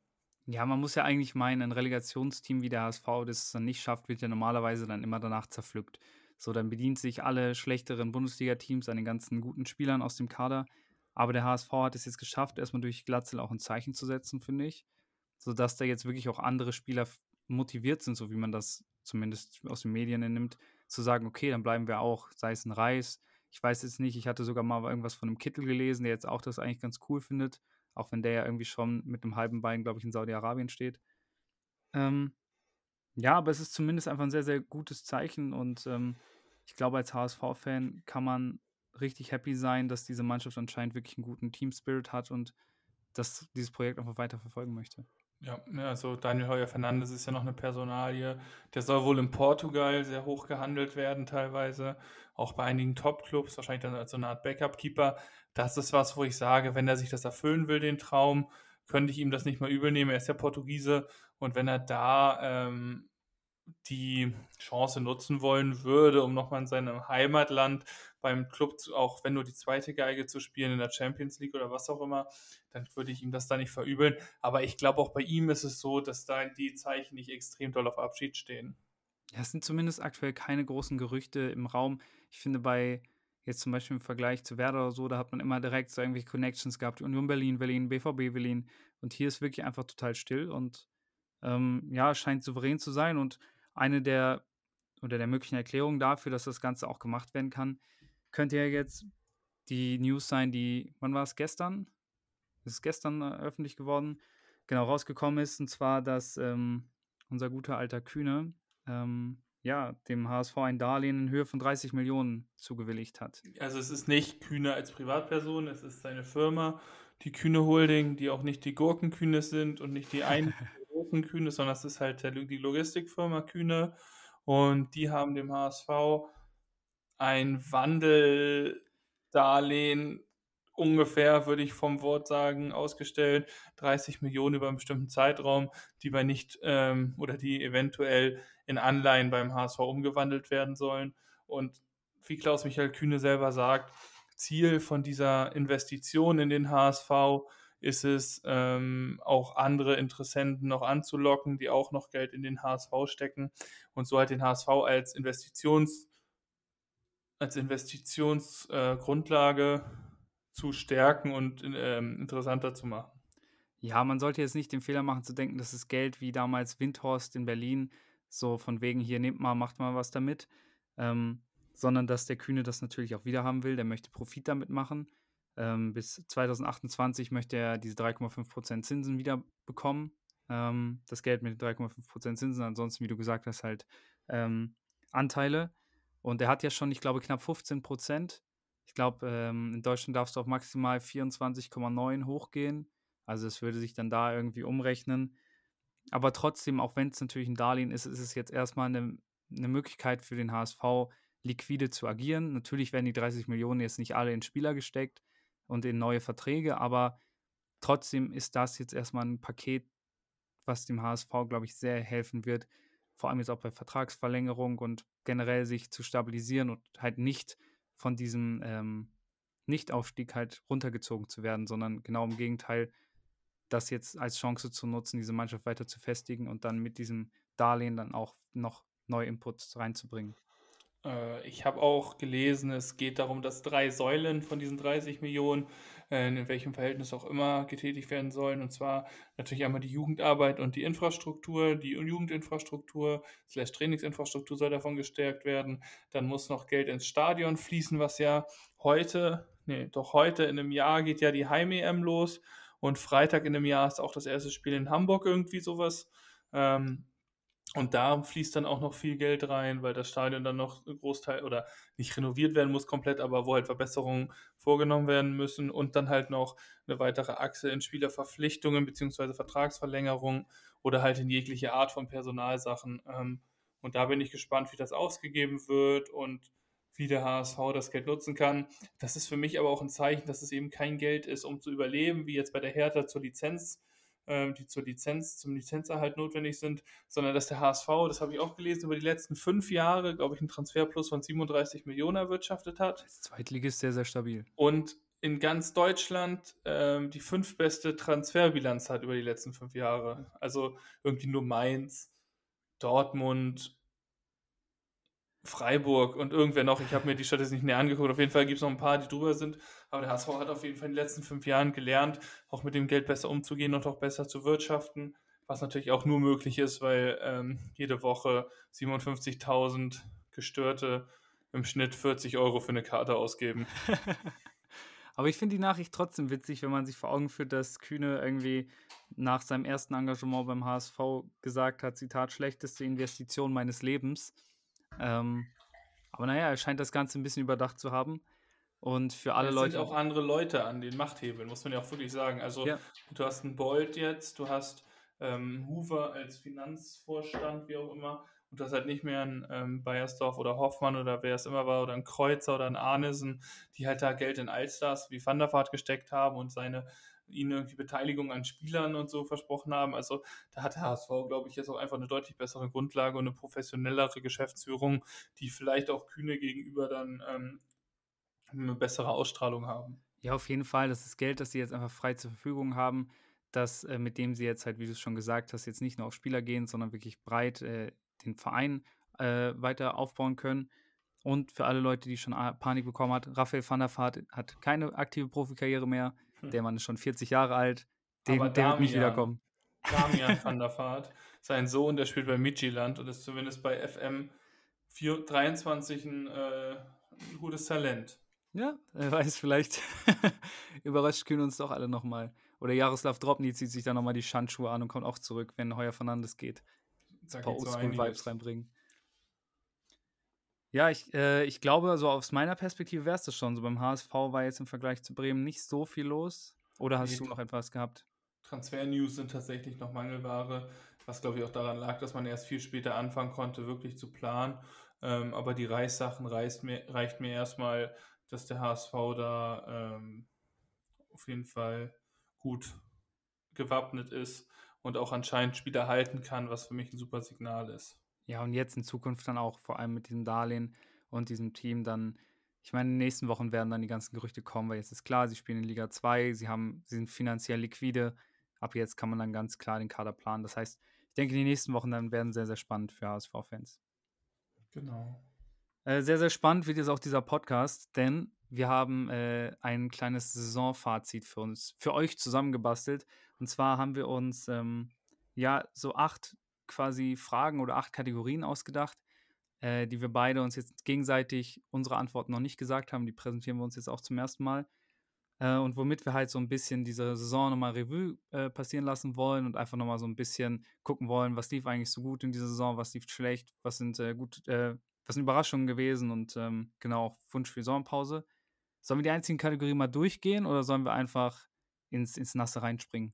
Ja, man muss ja eigentlich meinen, ein Relegationsteam wie der HSV, das es dann nicht schafft, wird ja normalerweise dann immer danach zerpflückt. So, dann bedient sich alle schlechteren Bundesliga-Teams an den ganzen guten Spielern aus dem Kader. Aber der HSV hat es jetzt geschafft, erstmal durch Glatzel auch ein Zeichen zu setzen, finde ich. Sodass da jetzt wirklich auch andere Spieler motiviert sind, so wie man das zumindest aus den Medien nimmt, zu sagen, okay, dann bleiben wir auch, sei es ein Reis. Ich weiß jetzt nicht, ich hatte sogar mal irgendwas von einem Kittel gelesen, der jetzt auch das eigentlich ganz cool findet, auch wenn der ja irgendwie schon mit einem halben Bein, glaube ich, in Saudi-Arabien steht. Ähm, ja, aber es ist zumindest einfach ein sehr, sehr gutes Zeichen und ähm, ich glaube, als HSV-Fan kann man richtig happy sein, dass diese Mannschaft anscheinend wirklich einen guten Team-Spirit hat und dass dieses Projekt einfach weiter verfolgen möchte. Ja, also Daniel Heuer Fernandes ist ja noch eine Personalie. Der soll wohl in Portugal sehr hoch gehandelt werden, teilweise. Auch bei einigen Top-Clubs, wahrscheinlich dann als so eine Art Backup-Keeper. Das ist was, wo ich sage, wenn er sich das erfüllen will, den Traum, könnte ich ihm das nicht mal übel nehmen. Er ist ja Portugiese und wenn er da ähm, die Chance nutzen wollen würde, um nochmal in seinem Heimatland beim Club, zu, auch wenn nur die zweite Geige zu spielen in der Champions League oder was auch immer, dann würde ich ihm das da nicht verübeln. Aber ich glaube, auch bei ihm ist es so, dass da die Zeichen nicht extrem doll auf Abschied stehen. Ja, es sind zumindest aktuell keine großen Gerüchte im Raum. Ich finde, bei jetzt zum Beispiel im Vergleich zu Werder oder so, da hat man immer direkt so irgendwelche Connections gehabt. Union Berlin, Berlin, BVB Berlin. Und hier ist wirklich einfach total still und ähm, ja, scheint souverän zu sein. Und eine der oder der möglichen Erklärungen dafür, dass das Ganze auch gemacht werden kann, könnte ja jetzt die News sein, die, wann war es gestern? Es ist gestern äh, öffentlich geworden, genau rausgekommen ist, und zwar, dass ähm, unser guter alter Kühne ähm, ja, dem HSV ein Darlehen in Höhe von 30 Millionen zugewilligt hat. Also es ist nicht Kühne als Privatperson, es ist seine Firma, die Kühne Holding, die auch nicht die Gurkenkühne sind und nicht die einen großen Kühne, sondern es ist halt die Logistikfirma Kühne und die haben dem HSV ein Wandeldarlehen ungefähr, würde ich vom Wort sagen, ausgestellt. 30 Millionen über einen bestimmten Zeitraum, die bei nicht ähm, oder die eventuell in Anleihen beim HSV umgewandelt werden sollen. Und wie Klaus Michael Kühne selber sagt, Ziel von dieser Investition in den HSV ist es, ähm, auch andere Interessenten noch anzulocken, die auch noch Geld in den HSV stecken und so halt den HSV als Investitions als Investitionsgrundlage äh, zu stärken und ähm, interessanter zu machen. Ja, man sollte jetzt nicht den Fehler machen zu denken, dass das Geld wie damals Windhorst in Berlin, so von wegen hier nehmt mal, macht mal was damit, ähm, sondern dass der Kühne das natürlich auch wieder haben will. Der möchte Profit damit machen. Ähm, bis 2028 möchte er diese 3,5% Zinsen wieder bekommen. Ähm, das Geld mit 3,5% Zinsen, ansonsten, wie du gesagt hast, halt ähm, Anteile. Und er hat ja schon, ich glaube, knapp 15 Prozent ich glaube, ähm, in Deutschland darfst du auf maximal 24,9 hochgehen. Also es würde sich dann da irgendwie umrechnen. Aber trotzdem, auch wenn es natürlich ein Darlehen ist, ist es jetzt erstmal eine, eine Möglichkeit für den HSV, liquide zu agieren. Natürlich werden die 30 Millionen jetzt nicht alle in Spieler gesteckt und in neue Verträge, aber trotzdem ist das jetzt erstmal ein Paket, was dem HSV, glaube ich, sehr helfen wird, vor allem jetzt auch bei Vertragsverlängerung und generell sich zu stabilisieren und halt nicht von diesem ähm, Nichtaufstieg halt runtergezogen zu werden, sondern genau im Gegenteil, das jetzt als Chance zu nutzen, diese Mannschaft weiter zu festigen und dann mit diesem Darlehen dann auch noch neue Inputs reinzubringen. Äh, ich habe auch gelesen, es geht darum, dass drei Säulen von diesen 30 Millionen äh, in welchem Verhältnis auch immer getätigt werden sollen. Und zwar natürlich einmal die Jugendarbeit und die Infrastruktur. Die Jugendinfrastruktur slash Trainingsinfrastruktur soll davon gestärkt werden. Dann muss noch Geld ins Stadion fließen, was ja heute, nee, doch heute in einem Jahr geht ja die Heim-EM los. Und Freitag in einem Jahr ist auch das erste Spiel in Hamburg irgendwie sowas. Ähm, und da fließt dann auch noch viel Geld rein, weil das Stadion dann noch ein Großteil oder nicht renoviert werden muss komplett, aber wo halt Verbesserungen vorgenommen werden müssen und dann halt noch eine weitere Achse in Spielerverpflichtungen bzw. Vertragsverlängerung oder halt in jegliche Art von Personalsachen. Ähm, und da bin ich gespannt, wie das ausgegeben wird und wie der HSV das Geld nutzen kann. Das ist für mich aber auch ein Zeichen, dass es eben kein Geld ist, um zu überleben, wie jetzt bei der Hertha zur Lizenz ähm, die zur Lizenz, zum Lizenzerhalt notwendig sind, sondern dass der HSV, das habe ich auch gelesen, über die letzten fünf Jahre, glaube ich, einen Transferplus von 37 Millionen erwirtschaftet hat. Das Zweitligist sehr, sehr stabil. Und in ganz Deutschland ähm, die fünftbeste Transferbilanz hat über die letzten fünf Jahre. Also irgendwie nur Mainz, Dortmund, Freiburg und irgendwer noch. Ich habe mir die Statistik nicht näher angeguckt. Auf jeden Fall gibt es noch ein paar, die drüber sind. Aber der HSV hat auf jeden Fall in den letzten fünf Jahren gelernt, auch mit dem Geld besser umzugehen und auch besser zu wirtschaften. Was natürlich auch nur möglich ist, weil ähm, jede Woche 57.000 Gestörte im Schnitt 40 Euro für eine Karte ausgeben. Aber ich finde die Nachricht trotzdem witzig, wenn man sich vor Augen führt, dass Kühne irgendwie nach seinem ersten Engagement beim HSV gesagt hat, Zitat, schlechteste Investition meines Lebens. Ähm, aber naja, er scheint das Ganze ein bisschen überdacht zu haben. Und für alle es Leute. sind auch andere Leute an den Machthebeln, muss man ja auch wirklich sagen. Also, ja. du hast einen Bolt jetzt, du hast ähm, Hoover als Finanzvorstand, wie auch immer. Und du hast halt nicht mehr einen ähm, Bayersdorf oder Hoffmann oder wer es immer war, oder einen Kreuzer oder einen Arnesen, die halt da Geld in Allstars wie Van der Vaart gesteckt haben und seine ihnen irgendwie Beteiligung an Spielern und so versprochen haben. Also da hat der HSV, glaube ich, jetzt auch einfach eine deutlich bessere Grundlage und eine professionellere Geschäftsführung, die vielleicht auch Kühne gegenüber dann ähm, eine bessere Ausstrahlung haben. Ja, auf jeden Fall. Das ist Geld, das sie jetzt einfach frei zur Verfügung haben, das, äh, mit dem sie jetzt halt, wie du es schon gesagt hast, jetzt nicht nur auf Spieler gehen, sondern wirklich breit äh, den Verein äh, weiter aufbauen können. Und für alle Leute, die schon Panik bekommen hat, Raphael van der Vaart hat keine aktive Profikarriere mehr. Hm. Der Mann ist schon 40 Jahre alt. Dem, der Damian, wird nicht wiederkommen. Damian van der Vaart, sein Sohn, der spielt bei Midtjylland und ist zumindest bei FM 4, 23 ein, äh, ein gutes Talent. Ja, wer weiß, vielleicht überrascht Kühn uns doch alle nochmal. Oder Jaroslav Dropny zieht sich dann nochmal die Schandschuhe an und kommt auch zurück, wenn Heuer Fernandes geht. Ein paar Oldschool-Vibes reinbringen. Ja, ich, äh, ich glaube, so aus meiner Perspektive wäre es das schon. So beim HSV war jetzt im Vergleich zu Bremen nicht so viel los. Oder hast Nee, du noch etwas gehabt? Transfer-News sind tatsächlich noch Mangelware, was glaube ich auch daran lag, dass man erst viel später anfangen konnte, wirklich zu planen. Ähm, aber die Reissachen reicht mir, reicht mir erstmal, dass der HSV da ähm, auf jeden Fall gut gewappnet ist und auch anscheinend Spieler halten kann, was für mich ein super Signal ist. Ja, und jetzt in Zukunft dann auch, vor allem mit diesem Darlehen und diesem Team, dann, ich meine, in den nächsten Wochen werden dann die ganzen Gerüchte kommen, weil jetzt ist klar, sie spielen in Liga 2, sie haben, sie sind finanziell liquide. Ab jetzt kann man dann ganz klar den Kader planen. Das heißt, ich denke, die nächsten Wochen dann werden sehr, sehr spannend für HSV-Fans. Genau. Äh, sehr, sehr spannend wird jetzt auch dieser Podcast, denn wir haben äh, ein kleines Saisonfazit für uns, für euch zusammengebastelt. Und zwar haben wir uns ähm, ja so acht quasi Fragen oder acht Kategorien ausgedacht, äh, die wir beide uns jetzt gegenseitig unsere Antworten noch nicht gesagt haben. Die präsentieren wir uns jetzt auch zum ersten Mal. Äh, und womit wir halt so ein bisschen diese Saison nochmal Revue äh, passieren lassen wollen und einfach nochmal so ein bisschen gucken wollen, was lief eigentlich so gut in dieser Saison, was lief schlecht, was sind äh, gut, was sind Überraschungen gewesen und ähm, genau auch Wunsch für Saisonpause. Sollen wir die einzigen Kategorien mal durchgehen oder sollen wir einfach ins, ins Nasse reinspringen?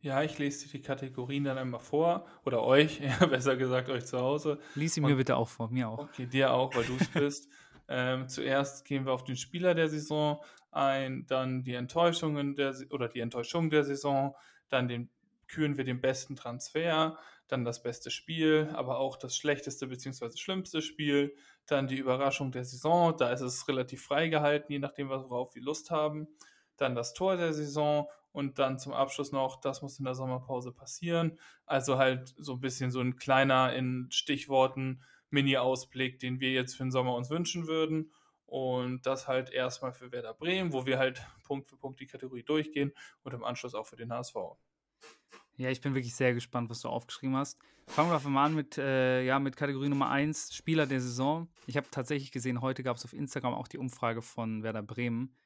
Ja, ich lese die Kategorien dann einmal vor. Oder euch, ja, besser gesagt euch zu Hause. Lies sie mir Und- bitte auch vor, mir auch. Okay, dir auch, weil du es bist. ähm, zuerst gehen wir auf den Spieler der Saison ein, dann die Enttäuschungen der oder die Enttäuschung der Saison, dann den, küren wir den besten Transfer, dann das beste Spiel, aber auch das schlechteste bzw. schlimmste Spiel, dann die Überraschung der Saison, da ist es relativ frei gehalten, je nachdem, worauf wir Lust haben, dann das Tor der Saison und dann zum Abschluss noch, das muss in der Sommerpause passieren. Also halt so ein bisschen so ein kleiner in Stichworten Mini-Ausblick, den wir jetzt für den Sommer uns wünschen würden. Und das halt erstmal für Werder Bremen, wo wir halt Punkt für Punkt die Kategorie durchgehen und im Anschluss auch für den HSV. Ja, ich bin wirklich sehr gespannt, was du aufgeschrieben hast. Fangen wir einfach mal an mit, äh, ja, mit Kategorie Nummer 1, Spieler der Saison. Ich habe tatsächlich gesehen, heute gab es auf Instagram auch die Umfrage von Werder Bremen.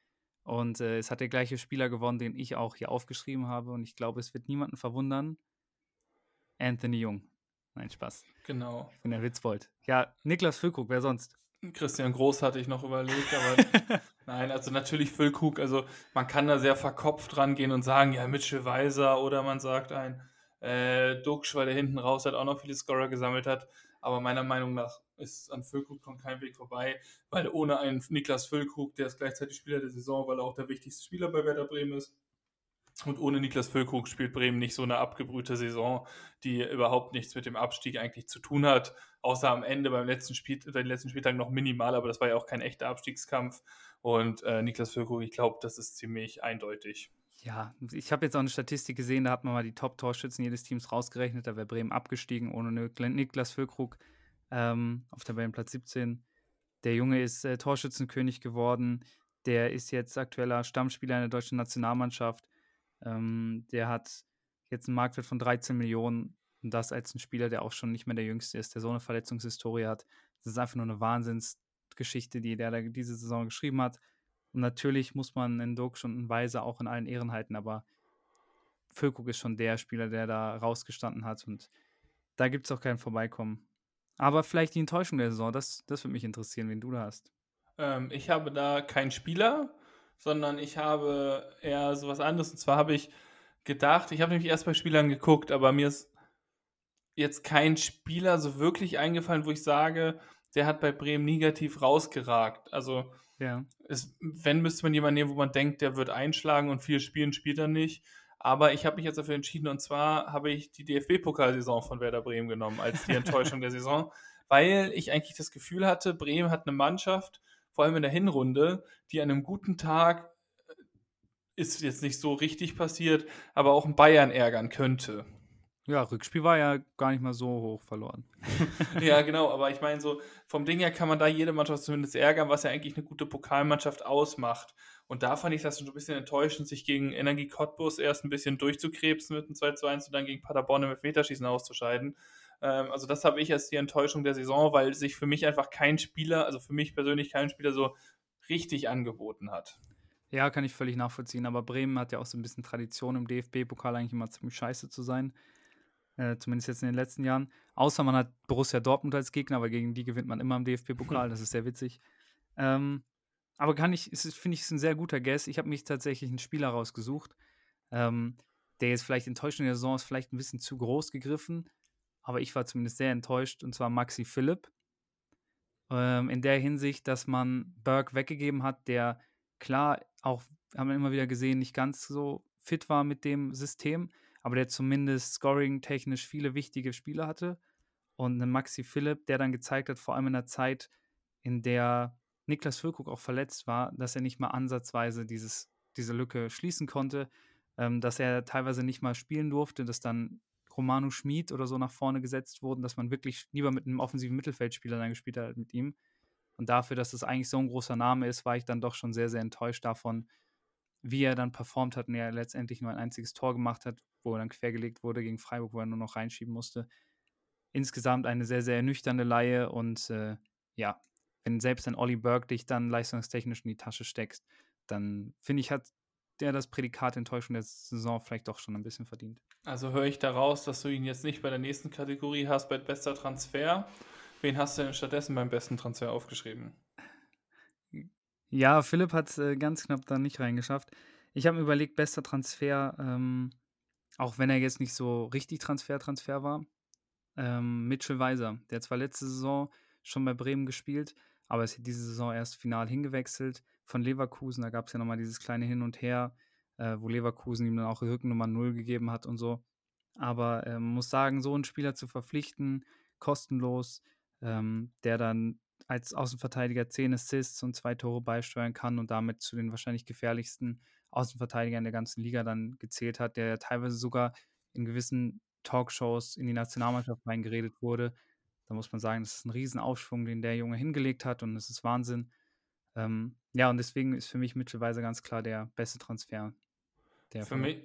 Und äh, es hat der gleiche Spieler gewonnen, den ich auch hier aufgeschrieben habe. Und ich glaube, es wird niemanden verwundern. Anthony Jung. Nein, Spaß. Genau. Ich bin der Witzbold. Ja, Niklas Füllkrug, wer sonst? Christian Groß hatte ich noch überlegt, aber nein, also natürlich Füllkrug, also man kann da sehr verkopft rangehen und sagen, ja, Mitchell Weiser oder man sagt ein äh, Duxch, weil der hinten raus halt auch noch viele Scorer gesammelt hat, aber meiner Meinung nach ist an Füllkrug kommt kein Weg vorbei, weil ohne einen Niklas Füllkrug, der ist gleichzeitig Spieler der Saison, weil er auch der wichtigste Spieler bei Werder Bremen ist, und ohne Niklas Füllkrug spielt Bremen nicht so eine abgebrühte Saison, die überhaupt nichts mit dem Abstieg eigentlich zu tun hat. Außer am Ende beim letzten Spiel, den letzten Spieltagen noch minimal, aber das war ja auch kein echter Abstiegskampf. Und äh, Niklas Füllkrug, ich glaube, das ist ziemlich eindeutig. Ja, ich habe jetzt auch eine Statistik gesehen, da hat man mal die Top-Torschützen jedes Teams rausgerechnet. Da wäre Bremen abgestiegen ohne Nik- Niklas Füllkrug ähm, auf Tabellenplatz 17. Der Junge ist äh, Torschützenkönig geworden. Der ist jetzt aktueller Stammspieler in der deutschen Nationalmannschaft. Ähm, der hat jetzt einen Marktwert von 13 Millionen. Und das als ein Spieler, der auch schon nicht mehr der Jüngste ist, der so eine Verletzungshistorie hat. Das ist einfach nur eine Wahnsinnsgeschichte, die der da diese Saison geschrieben hat. Und natürlich muss man in Dux und in Weise auch in allen Ehren halten, aber Füllkrug ist schon der Spieler, der da rausgestanden hat und da gibt es auch kein Vorbeikommen. Aber vielleicht die Enttäuschung der Saison, das, das würde mich interessieren, wen du da hast. Ähm, ich habe da keinen Spieler, sondern ich habe eher so was anderes. Und zwar habe ich gedacht, ich habe nämlich erst bei Spielern geguckt, aber mir ist jetzt kein Spieler so wirklich eingefallen, wo ich sage, der hat bei Bremen negativ rausgeragt. Also Ja. es, wenn müsste man jemanden nehmen, wo man denkt, der wird einschlagen und viel spielen, spielt er nicht. Aber ich habe mich jetzt dafür entschieden und zwar habe ich die DFB-Pokalsaison von Werder Bremen genommen als die Enttäuschung der Saison, weil ich eigentlich das Gefühl hatte, Bremen hat eine Mannschaft, vor allem in der Hinrunde, die an einem guten Tag äh, ist jetzt nicht so richtig passiert, aber auch einen Bayern ärgern könnte. Ja, Rückspiel war ja gar nicht mal so hoch verloren. ja, genau, aber ich meine, so vom Ding her kann man da jede Mannschaft zumindest ärgern, was ja eigentlich eine gute Pokalmannschaft ausmacht. Und da fand ich das schon ein bisschen enttäuschend, sich gegen Energie Cottbus erst ein bisschen durchzukrebsen mit einem 2 zu 1 und dann gegen Paderborn im Elfmeterschießen auszuscheiden. Ähm, also das habe ich als die Enttäuschung der Saison, weil sich für mich einfach kein Spieler, also für mich persönlich kein Spieler so richtig angeboten hat. Ja, kann ich völlig nachvollziehen, aber Bremen hat ja auch so ein bisschen Tradition im DFB-Pokal eigentlich immer ziemlich scheiße zu sein. äh, zumindest jetzt in den letzten Jahren. Außer man hat Borussia Dortmund als Gegner, aber gegen die gewinnt man immer im DFB-Pokal. Das ist sehr witzig. Ähm, aber kann ich, finde ich, ist ein sehr guter Guess. Ich habe mich tatsächlich einen Spieler rausgesucht, ähm, der jetzt vielleicht enttäuscht in der Saison ist, vielleicht ein bisschen zu groß gegriffen. Aber ich war zumindest sehr enttäuscht, und zwar Maxi Philipp. Ähm, in der Hinsicht, dass man Burke weggegeben hat, der klar auch, haben wir immer wieder gesehen, nicht ganz so fit war mit dem System, aber der zumindest scoring-technisch viele wichtige Spiele hatte. Und einen Maxi Philipp, der dann gezeigt hat, vor allem in der Zeit, in der Niklas Füllkrug auch verletzt war, dass er nicht mal ansatzweise dieses, diese Lücke schließen konnte, ähm, dass er teilweise nicht mal spielen durfte, dass dann Romano Schmid oder so nach vorne gesetzt wurden, dass man wirklich lieber mit einem offensiven Mittelfeldspieler dann gespielt hat mit ihm. Und dafür, dass es eigentlich so ein großer Name ist, war ich dann doch schon sehr, sehr enttäuscht davon, wie er dann performt hat und er letztendlich nur ein einziges Tor gemacht hat, wo er dann quergelegt wurde gegen Freiburg, wo er nur noch reinschieben musste. Insgesamt eine sehr, sehr ernüchternde Laie und äh, ja, wenn selbst ein Olli Burke dich dann leistungstechnisch in die Tasche steckst, dann finde ich, hat der das Prädikat Enttäuschung der Saison vielleicht doch schon ein bisschen verdient. Also höre ich daraus, dass du ihn jetzt nicht bei der nächsten Kategorie hast, bei bester Transfer. Wen hast du denn stattdessen beim besten Transfer aufgeschrieben? Ja, Philipp hat es äh, ganz knapp da nicht reingeschafft. Ich habe mir überlegt, bester Transfer, ähm, auch wenn er jetzt nicht so richtig Transfer-Transfer war, ähm, Mitchell Weiser. Der hat zwar letzte Saison schon bei Bremen gespielt, aber ist diese Saison erst final hingewechselt von Leverkusen. Da gab es ja nochmal dieses kleine Hin und Her, äh, wo Leverkusen ihm dann auch Rückennummer 0 gegeben hat und so. Aber ähm, muss sagen, so einen Spieler zu verpflichten, kostenlos, ähm, der dann als Außenverteidiger 10 Assists und zwei Tore beisteuern kann und damit zu den wahrscheinlich gefährlichsten Außenverteidigern der ganzen Liga dann gezählt hat, der teilweise sogar in gewissen Talkshows in die Nationalmannschaft reingeredet wurde. Da muss man sagen, das ist ein Riesenaufschwung, den der Junge hingelegt hat und es ist Wahnsinn. Ähm, ja, und deswegen ist für mich Mitchell Weiser ganz klar der beste Transfer. Der für, mich,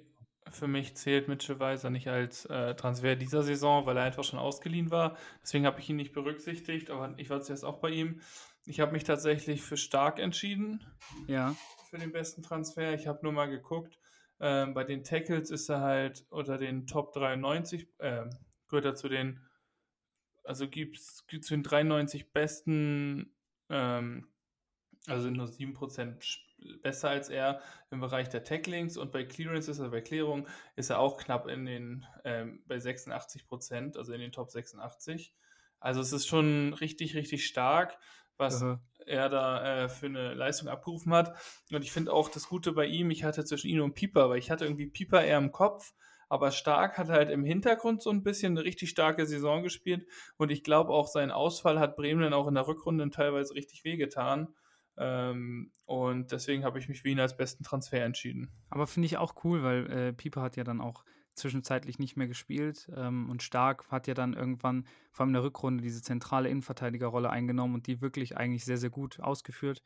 für mich zählt Mitchell Weiser nicht als äh, Transfer dieser Saison, weil er einfach schon ausgeliehen war. Deswegen habe ich ihn nicht berücksichtigt, aber ich war zuerst auch bei ihm. Ich habe mich tatsächlich für Stark entschieden. Ja. Für den besten Transfer. Ich habe nur mal geguckt. Ähm, bei den Tackles ist er halt unter den Top 93, äh, gehört er zu den also gibt es zu den 93 besten, ähm, also nur 7% besser als er im Bereich der Tacklings und bei Clearances, also bei Klärung, ist er auch knapp in den, ähm, bei 86%, also in den Top 86. Also es ist schon richtig, richtig stark, was Aha. er da äh, für eine Leistung abgerufen hat. Und ich finde auch das Gute bei ihm, ich hatte zwischen ihm und Pieper, weil ich hatte irgendwie Pieper eher im Kopf, aber Stark hat halt im Hintergrund so ein bisschen eine richtig starke Saison gespielt und ich glaube auch sein Ausfall hat Bremen dann auch in der Rückrunde teilweise richtig wehgetan. Ähm, und deswegen habe ich mich für ihn als besten Transfer entschieden. Aber finde ich auch cool, weil äh, Pieper hat ja dann auch zwischenzeitlich nicht mehr gespielt ähm, und Stark hat ja dann irgendwann vor allem in der Rückrunde diese zentrale Innenverteidigerrolle eingenommen und die wirklich eigentlich sehr, sehr gut ausgeführt.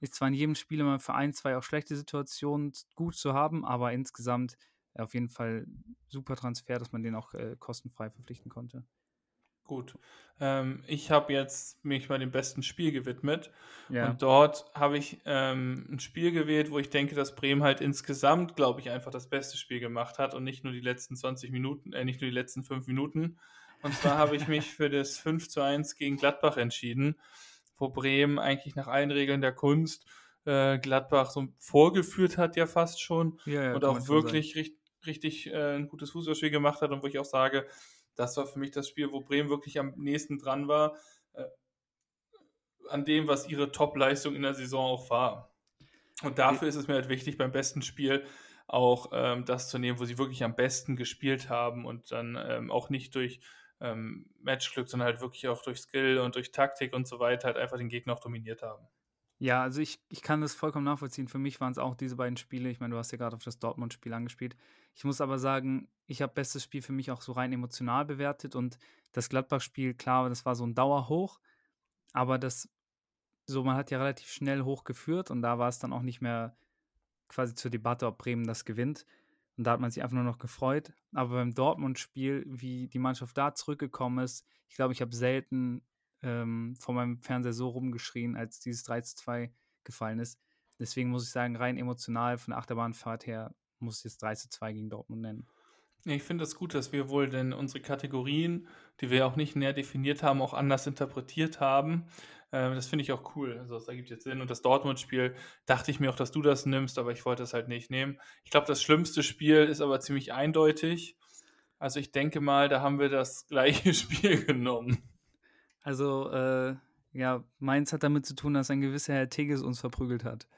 Ist zwar in jedem Spiel immer für ein, zwei auch schlechte Situationen gut zu haben, aber insgesamt auf jeden Fall super Transfer, dass man den auch äh, kostenfrei verpflichten konnte. Gut. Ähm, ich habe jetzt mich mal dem besten Spiel gewidmet. Ja. Und dort habe ich ähm, ein Spiel gewählt, wo ich denke, dass Bremen halt insgesamt, glaube ich, einfach das beste Spiel gemacht hat und nicht nur die letzten 20 Minuten, äh, nicht nur die letzten 5 Minuten. Und zwar habe ich mich für das 5 zu 1 gegen Gladbach entschieden, wo Bremen eigentlich nach allen Regeln der Kunst äh, Gladbach so vorgeführt hat, ja fast schon. Ja, ja, und auch wirklich richtig richtig äh, ein gutes Fußballspiel gemacht hat und wo ich auch sage, das war für mich das Spiel, wo Bremen wirklich am nächsten dran war, äh, an dem, was ihre Top-Leistung in der Saison auch war. Und dafür ist es mir halt wichtig, beim besten Spiel auch ähm, das zu nehmen, wo sie wirklich am besten gespielt haben und dann ähm, auch nicht durch ähm, Matchglück, sondern halt wirklich auch durch Skill und durch Taktik und so weiter halt einfach den Gegner auch dominiert haben. Ja, also ich, ich kann das vollkommen nachvollziehen. Für mich waren es auch diese beiden Spiele. Ich meine, du hast ja gerade auf das Dortmund-Spiel angespielt. Ich muss aber sagen, ich habe bestes Spiel für mich auch so rein emotional bewertet und das Gladbach-Spiel, klar, das war so ein Dauerhoch, aber das, so, man hat ja relativ schnell hochgeführt und da war es dann auch nicht mehr quasi zur Debatte, ob Bremen das gewinnt. Und da hat man sich einfach nur noch gefreut. Aber beim Dortmund-Spiel, wie die Mannschaft da zurückgekommen ist, ich glaube, ich habe selten ähm, vor meinem Fernseher so rumgeschrien, als dieses 3 zu 2 gefallen ist. Deswegen muss ich sagen, rein emotional von der Achterbahnfahrt her muss ich es 3 zu 2 gegen Dortmund nennen. Ich finde es gut, dass wir wohl denn unsere Kategorien, die wir auch nicht näher definiert haben, auch anders interpretiert haben. Ähm, das finde ich auch cool. Also das ergibt jetzt Sinn. Und das Dortmund-Spiel dachte ich mir auch, dass du das nimmst, aber ich wollte es halt nicht nehmen. Ich glaube, das schlimmste Spiel ist aber ziemlich eindeutig. Also ich denke mal, da haben wir das gleiche Spiel genommen. Also, äh, ja, meins hat damit zu tun, dass ein gewisser Herr Teges uns verprügelt hat.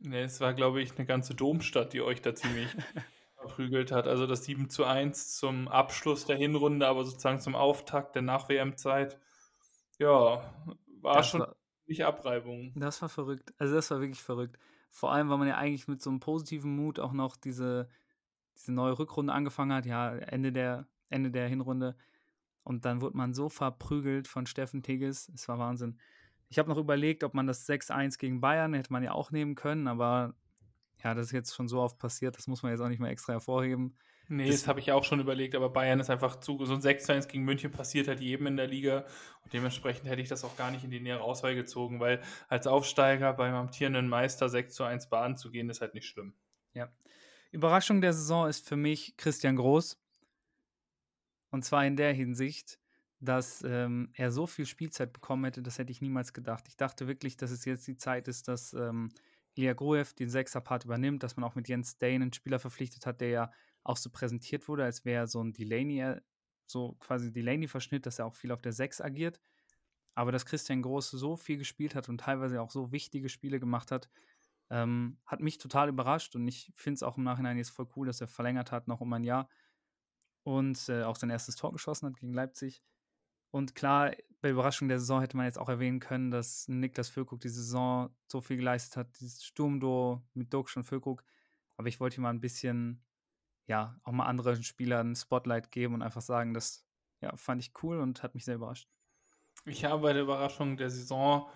Ne, es war, glaube ich, eine ganze Domstadt, die euch da ziemlich verprügelt hat. Also das 7 zu 1 zum Abschluss der Hinrunde, aber sozusagen zum Auftakt der Nach-WM-Zeit. Ja, war Das schon war- nicht Abreibung. Das war verrückt. Also das war wirklich verrückt. Vor allem, weil man ja eigentlich mit so einem positiven Mut auch noch diese, diese neue Rückrunde angefangen hat, ja, Ende der, Ende der Hinrunde. Und dann wurde man so verprügelt von Steffen Tigges. Es war Wahnsinn. Ich habe noch überlegt, ob man das 6-1 gegen Bayern hätte man ja auch nehmen können, aber ja, das ist jetzt schon so oft passiert, das muss man jetzt auch nicht mehr extra hervorheben. Nee, Das- das habe ich auch schon überlegt, aber Bayern ist einfach zu. So ein 6-1 gegen München passiert halt jedem in der Liga. Und dementsprechend hätte ich das auch gar nicht in die nähere Auswahl gezogen, weil als Aufsteiger beim amtierenden Meister 6 zu 1 Bahn zu gehen, ist halt nicht schlimm. Überraschung der Saison ist für mich Christian Groß. Und zwar in der Hinsicht, dass ähm, er so viel Spielzeit bekommen hätte, das hätte ich niemals gedacht. Ich dachte wirklich, dass es jetzt die Zeit ist, dass ähm, Ilya Gruev den Sechser-Part übernimmt, dass man auch mit Jens Dane einen Spieler verpflichtet hat, der ja auch so präsentiert wurde, als wäre so ein Delaney, so quasi Delaney-Verschnitt, dass er auch viel auf der Sechs agiert. Aber dass Christian Groß so viel gespielt hat und teilweise auch so wichtige Spiele gemacht hat, ähm, hat mich total überrascht und ich finde es auch im Nachhinein jetzt voll cool, dass er verlängert hat, noch um ein Jahr und äh, auch sein erstes Tor geschossen hat gegen Leipzig. Und klar, bei Überraschung der Saison hätte man jetzt auch erwähnen können, dass Niklas Füllkrug die Saison so viel geleistet hat, dieses Sturmduo mit Duxch und Füllkrug. Aber ich wollte ihm mal ein bisschen, ja, auch mal anderen Spielern Spotlight geben und einfach sagen, das ja, fand ich cool und hat mich sehr überrascht. Ich habe bei der Überraschung der Saison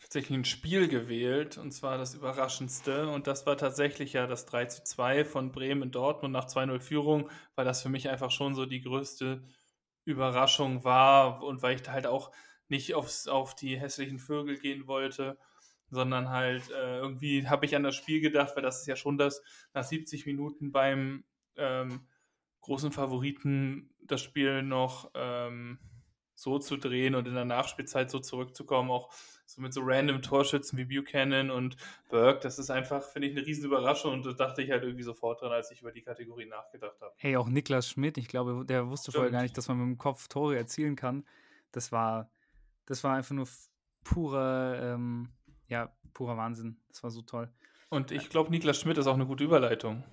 tatsächlich ein Spiel gewählt, und zwar das überraschendste. Und das war tatsächlich ja das 3 zu 2 von Bremen in Dortmund nach 2-0 Führung, weil das für mich einfach schon so die größte Überraschung war und weil ich da halt auch nicht aufs, auf die hässlichen Vögel gehen wollte, sondern halt äh, irgendwie habe ich an das Spiel gedacht, weil das ist ja schon das nach 70 Minuten beim ähm, großen Favoriten das Spiel noch ähm, so zu drehen und in der Nachspielzeit so zurückzukommen, auch so mit so random Torschützen wie Buchanan und Burke, das ist einfach, finde ich, eine riesen Überraschung und da dachte ich halt irgendwie sofort dran, als ich über die Kategorie nachgedacht habe. Hey, auch Niklas Schmidt, ich glaube, der wusste vorher Stimmt. gar nicht, dass man mit dem Kopf Tore erzielen kann. Das war, das war einfach nur f- pure, ähm, ja, purer Wahnsinn. Das war so toll. Und ich glaube, Niklas Schmidt ist auch eine gute Überleitung.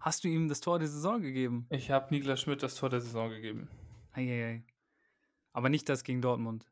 Hast du ihm das Tor der Saison gegeben? Ich habe Niklas Schmidt das Tor der Saison gegeben. Eieiei. Aber nicht das gegen Dortmund.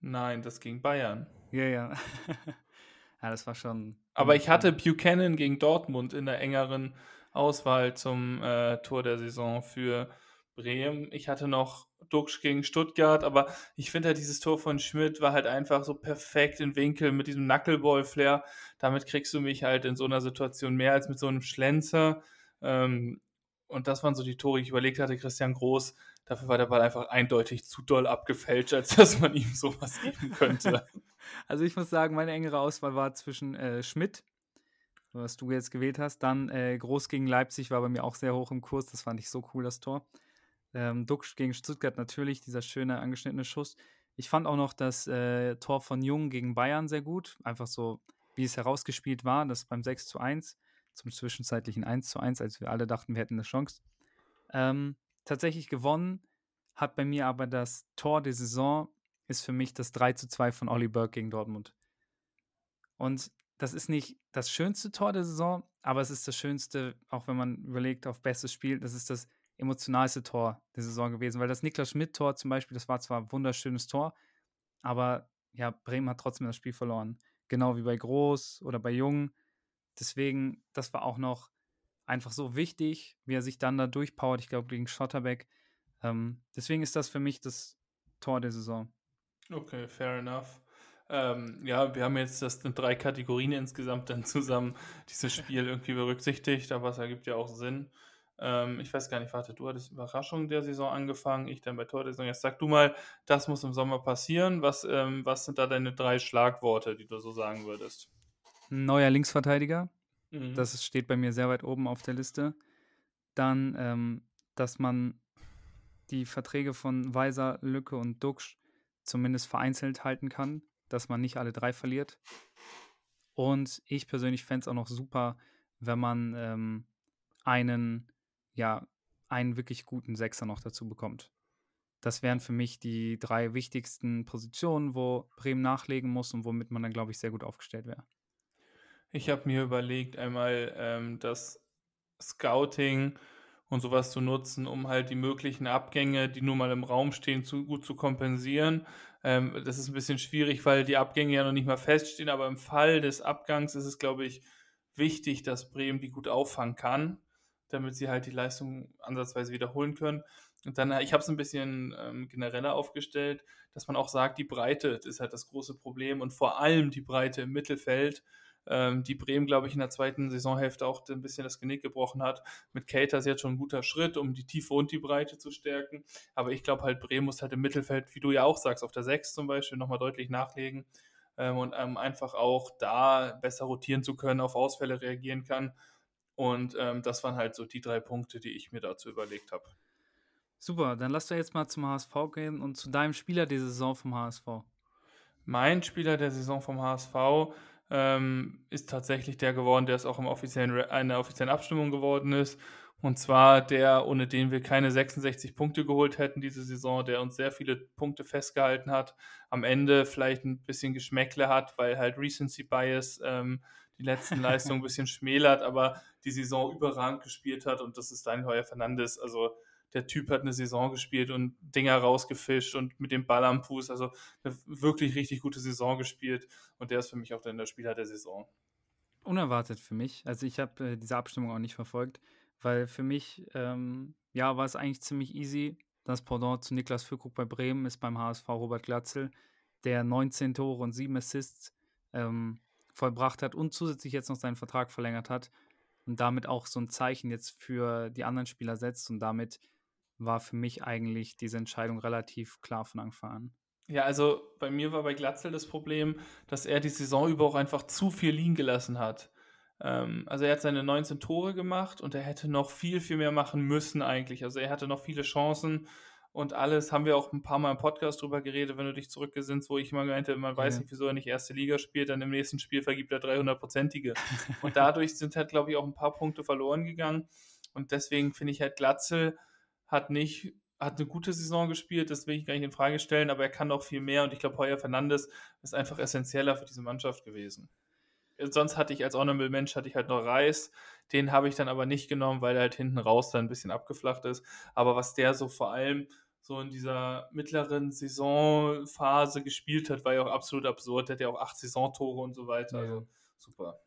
Nein, das ging Bayern. Ja, ja. ja, das war schon. Aber ich hatte Buchanan gegen Dortmund in der engeren Auswahl zum äh, Tor der Saison für Bremen. Ich hatte noch Duxch gegen Stuttgart, aber ich finde halt, dieses Tor von Schmidt war halt einfach so perfekt in Winkel mit diesem Knuckleball-Flair. Damit kriegst du mich halt in so einer Situation mehr als mit so einem Schlenzer. Ähm, und das waren so die Tore, die ich überlegt hatte, Christian Groß. Dafür war der Ball einfach eindeutig zu doll abgefälscht, als dass man ihm sowas geben könnte. Also ich muss sagen, meine engere Auswahl war zwischen äh, Schmidt, was du jetzt gewählt hast, dann äh, Groß gegen Leipzig war bei mir auch sehr hoch im Kurs. Das fand ich so cool, das Tor. Ähm, Duxch gegen Stuttgart natürlich, dieser schöne angeschnittene Schuss. Ich fand auch noch das äh, Tor von Jung gegen Bayern sehr gut. Einfach so, wie es herausgespielt war, das beim 6 zu 1 zum zwischenzeitlichen 1 zu 1, als wir alle dachten, wir hätten eine Chance. Ähm, tatsächlich gewonnen hat bei mir aber das Tor der Saison ist für mich das 3 zu 2 von Olli Burke gegen Dortmund. Und das ist nicht das schönste Tor der Saison, aber es ist das schönste, auch wenn man überlegt auf bestes Spiel, das ist das emotionalste Tor der Saison gewesen, weil das Niklas Schmidt-Tor zum Beispiel, das war zwar ein wunderschönes Tor, aber ja, Bremen hat trotzdem das Spiel verloren. Genau wie bei Groß oder bei Jung. Deswegen, das war auch noch einfach so wichtig, wie er sich dann da durchpowert, ich glaube, gegen Schotterbeck. Ähm, deswegen ist das für mich das Tor der Saison. Okay, fair enough. Ähm, ja, wir haben jetzt das sind drei Kategorien insgesamt dann zusammen dieses Spiel irgendwie berücksichtigt, aber es ergibt ja auch Sinn. Ähm, ich weiß gar nicht, warte, du hattest Überraschung der Saison angefangen, ich dann bei Tor der Saison. Jetzt sag du mal, das muss im Sommer passieren. Was, ähm, was sind da deine drei Schlagworte, die du so sagen würdest? Neuer Linksverteidiger, Mhm. das steht bei mir sehr weit oben auf der Liste. Dann ähm, dass man die Verträge von Weiser, Lücke und Duxch zumindest vereinzelt halten kann, dass man nicht alle drei verliert. Und ich persönlich fände es auch noch super, wenn man ähm, einen, ja, einen wirklich guten Sechser noch dazu bekommt. Das wären für mich die drei wichtigsten Positionen, wo Bremen nachlegen muss und womit man dann, glaube ich, sehr gut aufgestellt wäre. Ich habe mir überlegt, einmal ähm, das Scouting und sowas zu nutzen, um halt die möglichen Abgänge, die nur mal im Raum stehen, zu, gut zu kompensieren. Ähm, das ist ein bisschen schwierig, weil die Abgänge ja noch nicht mal feststehen, aber im Fall des Abgangs ist es, glaube ich, wichtig, dass Bremen die gut auffangen kann, damit sie halt die Leistung ansatzweise wiederholen können. Und dann, ich habe es ein bisschen ähm, genereller aufgestellt, dass man auch sagt, die Breite ist halt das große Problem und vor allem die Breite im Mittelfeld ähm, die Bremen, glaube ich, in der zweiten Saisonhälfte auch ein bisschen das Genick gebrochen hat. Mit Cater ist jetzt schon ein guter Schritt, um die Tiefe und die Breite zu stärken. Aber ich glaube halt, Bremen muss halt im Mittelfeld, wie du ja auch sagst, auf der 6 zum Beispiel nochmal deutlich nachlegen ähm, und ähm, einfach auch da besser rotieren zu können, auf Ausfälle reagieren kann. Und ähm, das waren halt so die drei Punkte, die ich mir dazu überlegt habe. Super, dann lass doch jetzt mal zum HSV gehen und zu deinem Spieler der Saison vom HSV. Mein Spieler der Saison vom HSV ähm, ist tatsächlich der geworden, der es auch im offiziellen, einer offiziellen Abstimmung geworden ist. Und zwar der, ohne den wir keine 66 Punkte geholt hätten diese Saison, der uns sehr viele Punkte festgehalten hat. Am Ende vielleicht ein bisschen Geschmäckle hat, weil halt Recency Bias ähm, die letzten Leistungen ein bisschen schmälert, aber die Saison überragend gespielt hat. Und das ist Daniel Heuer Fernandes. Also der Typ hat eine Saison gespielt und Dinger rausgefischt und mit dem Ball am Fuß, also eine wirklich richtig gute Saison gespielt und der ist für mich auch dann der Spieler der Saison. Unerwartet für mich. Also ich habe äh, diese Abstimmung auch nicht verfolgt, weil für mich, ähm, ja, war es eigentlich ziemlich easy. Das Pendant zu Niklas Füllkrug bei Bremen ist beim HSV Robert Glatzel, der 19 Tore und 7 Assists ähm, vollbracht hat und zusätzlich jetzt noch seinen Vertrag verlängert hat und damit auch so ein Zeichen jetzt für die anderen Spieler setzt und damit war für mich eigentlich diese Entscheidung relativ klar von Anfang an. Ja, also bei mir war bei Glatzel das Problem, dass er die Saison über auch einfach zu viel liegen gelassen hat. Ähm, also er hat seine 19 Tore gemacht und er hätte noch viel, viel mehr machen müssen eigentlich. Also er hatte noch viele Chancen und alles haben wir auch ein paar Mal im Podcast drüber geredet, wenn du dich zurückgesinnst, wo ich immer meinte, man weiß ja. nicht, wieso er nicht erste Liga spielt, dann im nächsten Spiel vergibt er 300-prozentige. und dadurch sind halt, glaube ich, auch ein paar Punkte verloren gegangen. Und deswegen finde ich halt Glatzel hat nicht, hat eine gute Saison gespielt, das will ich gar nicht in Frage stellen, aber er kann noch viel mehr und ich glaube, Heuer Fernandes ist einfach essentieller für diese Mannschaft gewesen. Sonst hatte ich als Honorable Mensch hatte ich halt noch Reis, den habe ich dann aber nicht genommen, weil er halt hinten raus dann ein bisschen abgeflacht ist. Aber was der so vor allem so in dieser mittleren Saisonphase gespielt hat, war ja auch absolut absurd. Der hat ja auch acht Saisontore und so weiter. Ja. Also super.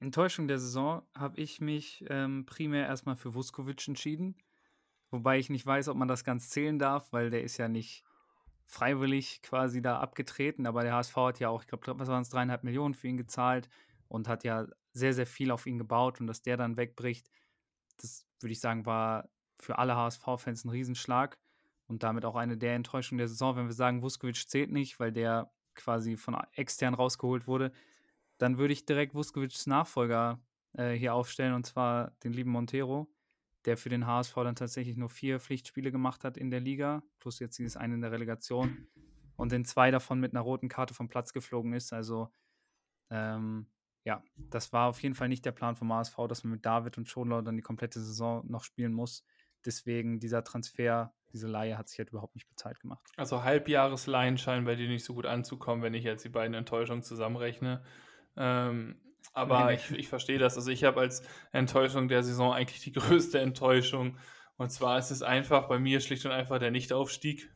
Enttäuschung der Saison habe ich mich ähm, primär erstmal für Vuskovic entschieden. Wobei ich nicht weiß, ob man das ganz zählen darf, weil der ist ja nicht freiwillig quasi da abgetreten. Aber der HSV hat ja auch, ich glaube, was waren es, dreieinhalb Millionen für ihn gezahlt und hat ja sehr, sehr viel auf ihn gebaut. Und dass der dann wegbricht, das würde ich sagen, war für alle HSV-Fans ein Riesenschlag und damit auch eine der Enttäuschungen der Saison, wenn wir sagen, Vuskovic zählt nicht, weil der quasi von extern rausgeholt wurde dann würde ich direkt Vuskovics Nachfolger äh, hier aufstellen, und zwar den lieben Montero, der für den HSV dann tatsächlich nur vier Pflichtspiele gemacht hat in der Liga, plus jetzt dieses eine in der Relegation und in zwei davon mit einer roten Karte vom Platz geflogen ist. Also ähm, ja, das war auf jeden Fall nicht der Plan vom HSV, dass man mit David und Schonlau dann die komplette Saison noch spielen muss. Deswegen dieser Transfer, diese Laie hat sich halt überhaupt nicht bezahlt gemacht. Also Halbjahresleihen scheinen bei dir nicht so gut anzukommen, wenn ich jetzt die beiden Enttäuschungen zusammenrechne. Ähm, aber ich, ich verstehe das. Also ich habe als Enttäuschung der Saison eigentlich die größte Enttäuschung. Und zwar ist es einfach bei mir schlicht und einfach der Nichtaufstieg.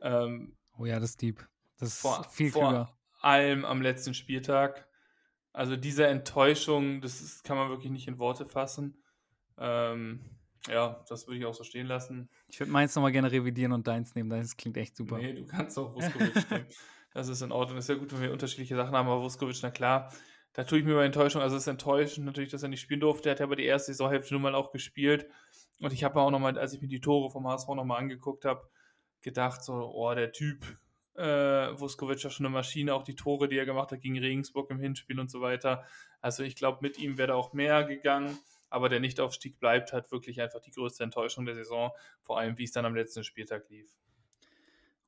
Ähm, oh ja, das ist deep. Das ist vor, viel klüger. Vor allem am letzten Spieltag. Also diese Enttäuschung, das ist, kann man wirklich nicht in Worte fassen. Ähm, ja, das würde ich auch so stehen lassen. Ich würde meins nochmal gerne revidieren und deins nehmen. Das klingt echt super. Nee, du kannst auch Vuskovic nehmen. Das ist in Ordnung. Das ist ja gut, wenn wir unterschiedliche Sachen haben, aber Vuskovic, na klar, da tue ich mir bei Enttäuschung. Also es ist enttäuschend natürlich, dass er nicht spielen durfte. Er hat ja aber die erste Saisonhälfte nun mal auch gespielt. Und ich habe auch nochmal, als ich mir die Tore vom HSV nochmal angeguckt habe, gedacht, so, oh, der Typ, äh, Vuskovic ja schon eine Maschine, auch die Tore, die er gemacht hat gegen Regensburg im Hinspiel und so weiter. Also ich glaube, mit ihm wäre da auch mehr gegangen. aber der Nichtaufstieg bleibt halt wirklich einfach die größte Enttäuschung der Saison, vor allem wie es dann am letzten Spieltag lief.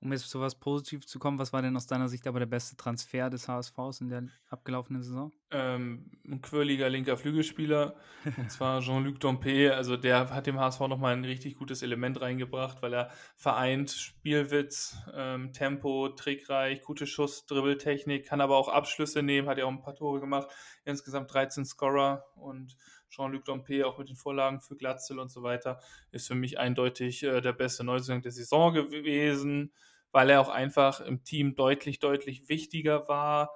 Um jetzt zu was Positiv zu kommen, was war denn aus deiner Sicht aber der beste Transfer des HSVs in der abgelaufenen Saison? Ähm, ein quirliger linker Flügelspieler, und zwar Jean-Luc Dompe. Also der hat dem HSV nochmal ein richtig gutes Element reingebracht, weil er vereint Spielwitz, ähm, Tempo, trickreich, gute Schuss, Dribbeltechnik, kann aber auch Abschlüsse nehmen, hat ja auch ein paar Tore gemacht, insgesamt 13 Scorer und Jean-Luc Dompe auch mit den Vorlagen für Glatzel und so weiter, ist für mich eindeutig äh, der beste Neuzugang der Saison gewesen, weil er auch einfach im Team deutlich, deutlich wichtiger war,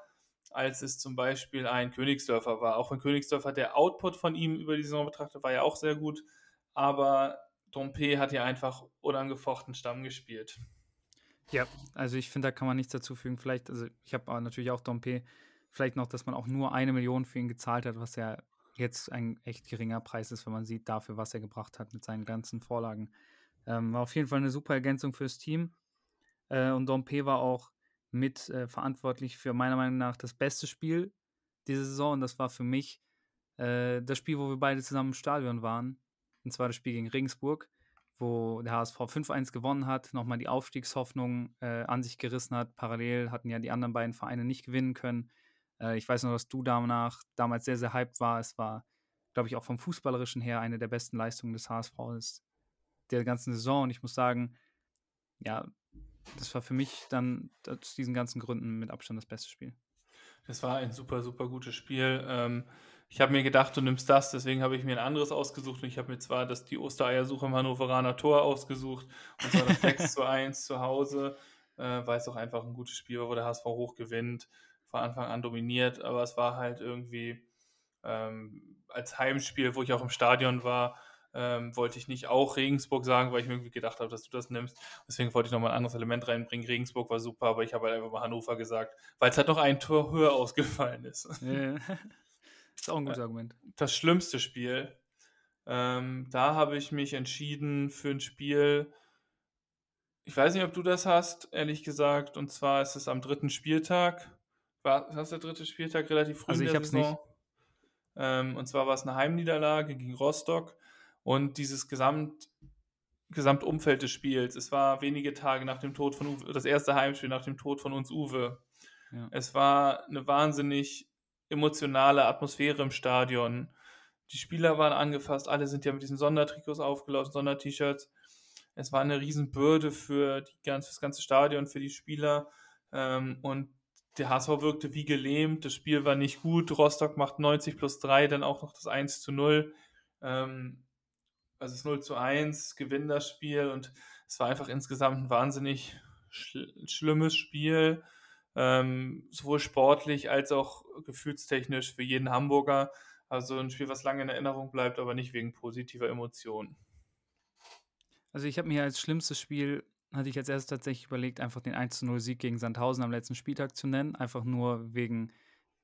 als es zum Beispiel ein Königsdörfer war. Auch wenn Königsdörfer der Output von ihm über die Saison betrachtet, war ja auch sehr gut, aber Dompe hat ja einfach unangefochten Stamm gespielt. Ja, also ich finde, da kann man nichts dazu fügen. Vielleicht, also ich habe natürlich auch Dompe, vielleicht noch, dass man auch nur eine Million für ihn gezahlt hat, was ja jetzt ein echt geringer Preis ist, wenn man sieht dafür, was er gebracht hat mit seinen ganzen Vorlagen. Ähm, war auf jeden Fall eine super Ergänzung fürs Team. Äh, und Dompe war auch mit äh, verantwortlich für meiner Meinung nach das beste Spiel diese Saison. Und das war für mich äh, das Spiel, wo wir beide zusammen im Stadion waren. Und zwar das Spiel gegen Regensburg, wo der HSV 5-1 gewonnen hat, nochmal die Aufstiegshoffnung äh, an sich gerissen hat. Parallel hatten ja die anderen beiden Vereine nicht gewinnen können. Äh, ich weiß noch, dass du danach damals sehr, sehr hyped war. Es war, glaube ich, auch vom Fußballerischen her eine der besten Leistungen des HSV der ganzen Saison. Und ich muss sagen, ja, das war für mich dann aus diesen ganzen Gründen mit Abstand das beste Spiel. Das war ein super, super gutes Spiel. Ähm, ich habe mir gedacht, du nimmst das, deswegen habe ich mir ein anderes ausgesucht. Und ich habe mir zwar das, die Ostereiersuche im Hannoveraner Tor ausgesucht, und zwar das 6 zu 1 zu Hause, äh, weil es auch einfach ein gutes Spiel war, wo der HSV hoch gewinnt von Anfang an dominiert, aber es war halt irgendwie ähm, als Heimspiel, wo ich auch im Stadion war, ähm, wollte ich nicht auch Regensburg sagen, weil ich mir irgendwie gedacht habe, dass du das nimmst. Deswegen wollte ich nochmal ein anderes Element reinbringen. Regensburg war super, aber ich habe halt einfach mal Hannover gesagt, weil es halt noch ein Tor höher ausgefallen ist. Ja, das ist auch ein gutes Argument. Das schlimmste Spiel, ähm, da habe ich mich entschieden für ein Spiel, ich weiß nicht, ob du das hast, ehrlich gesagt, und zwar ist es am dritten Spieltag war das der dritte Spieltag relativ früh also in der Saison. Nicht. Ähm, und zwar war es eine Heimniederlage gegen Rostock und dieses Gesamt, Gesamtumfeld des Spiels. Es war wenige Tage nach dem Tod von Uwe, das erste Heimspiel nach dem Tod von uns Uwe. Ja. Es war eine wahnsinnig emotionale Atmosphäre im Stadion. Die Spieler waren angefasst, alle sind ja mit diesen Sondertrikots aufgelaufen, Sonder-T-Shirts. Es war eine Riesenbürde für, die, für das ganze Stadion, für die Spieler. Ähm, und der HSV wirkte wie gelähmt, das Spiel war nicht gut. Rostock macht 90 plus 3, dann auch noch das 1 zu 0. Ähm, also das 0 zu 1, gewinnen das Spiel und es war einfach insgesamt ein wahnsinnig schl schlimmes Spiel, ähm, sowohl sportlich als auch gefühlstechnisch für jeden Hamburger. Also ein Spiel, was lange in Erinnerung bleibt, aber nicht wegen positiver Emotionen. Also ich habe mir als schlimmstes Spiel hatte ich als erstes tatsächlich überlegt, einfach den 1-0-Sieg gegen Sandhausen am letzten Spieltag zu nennen. Einfach nur wegen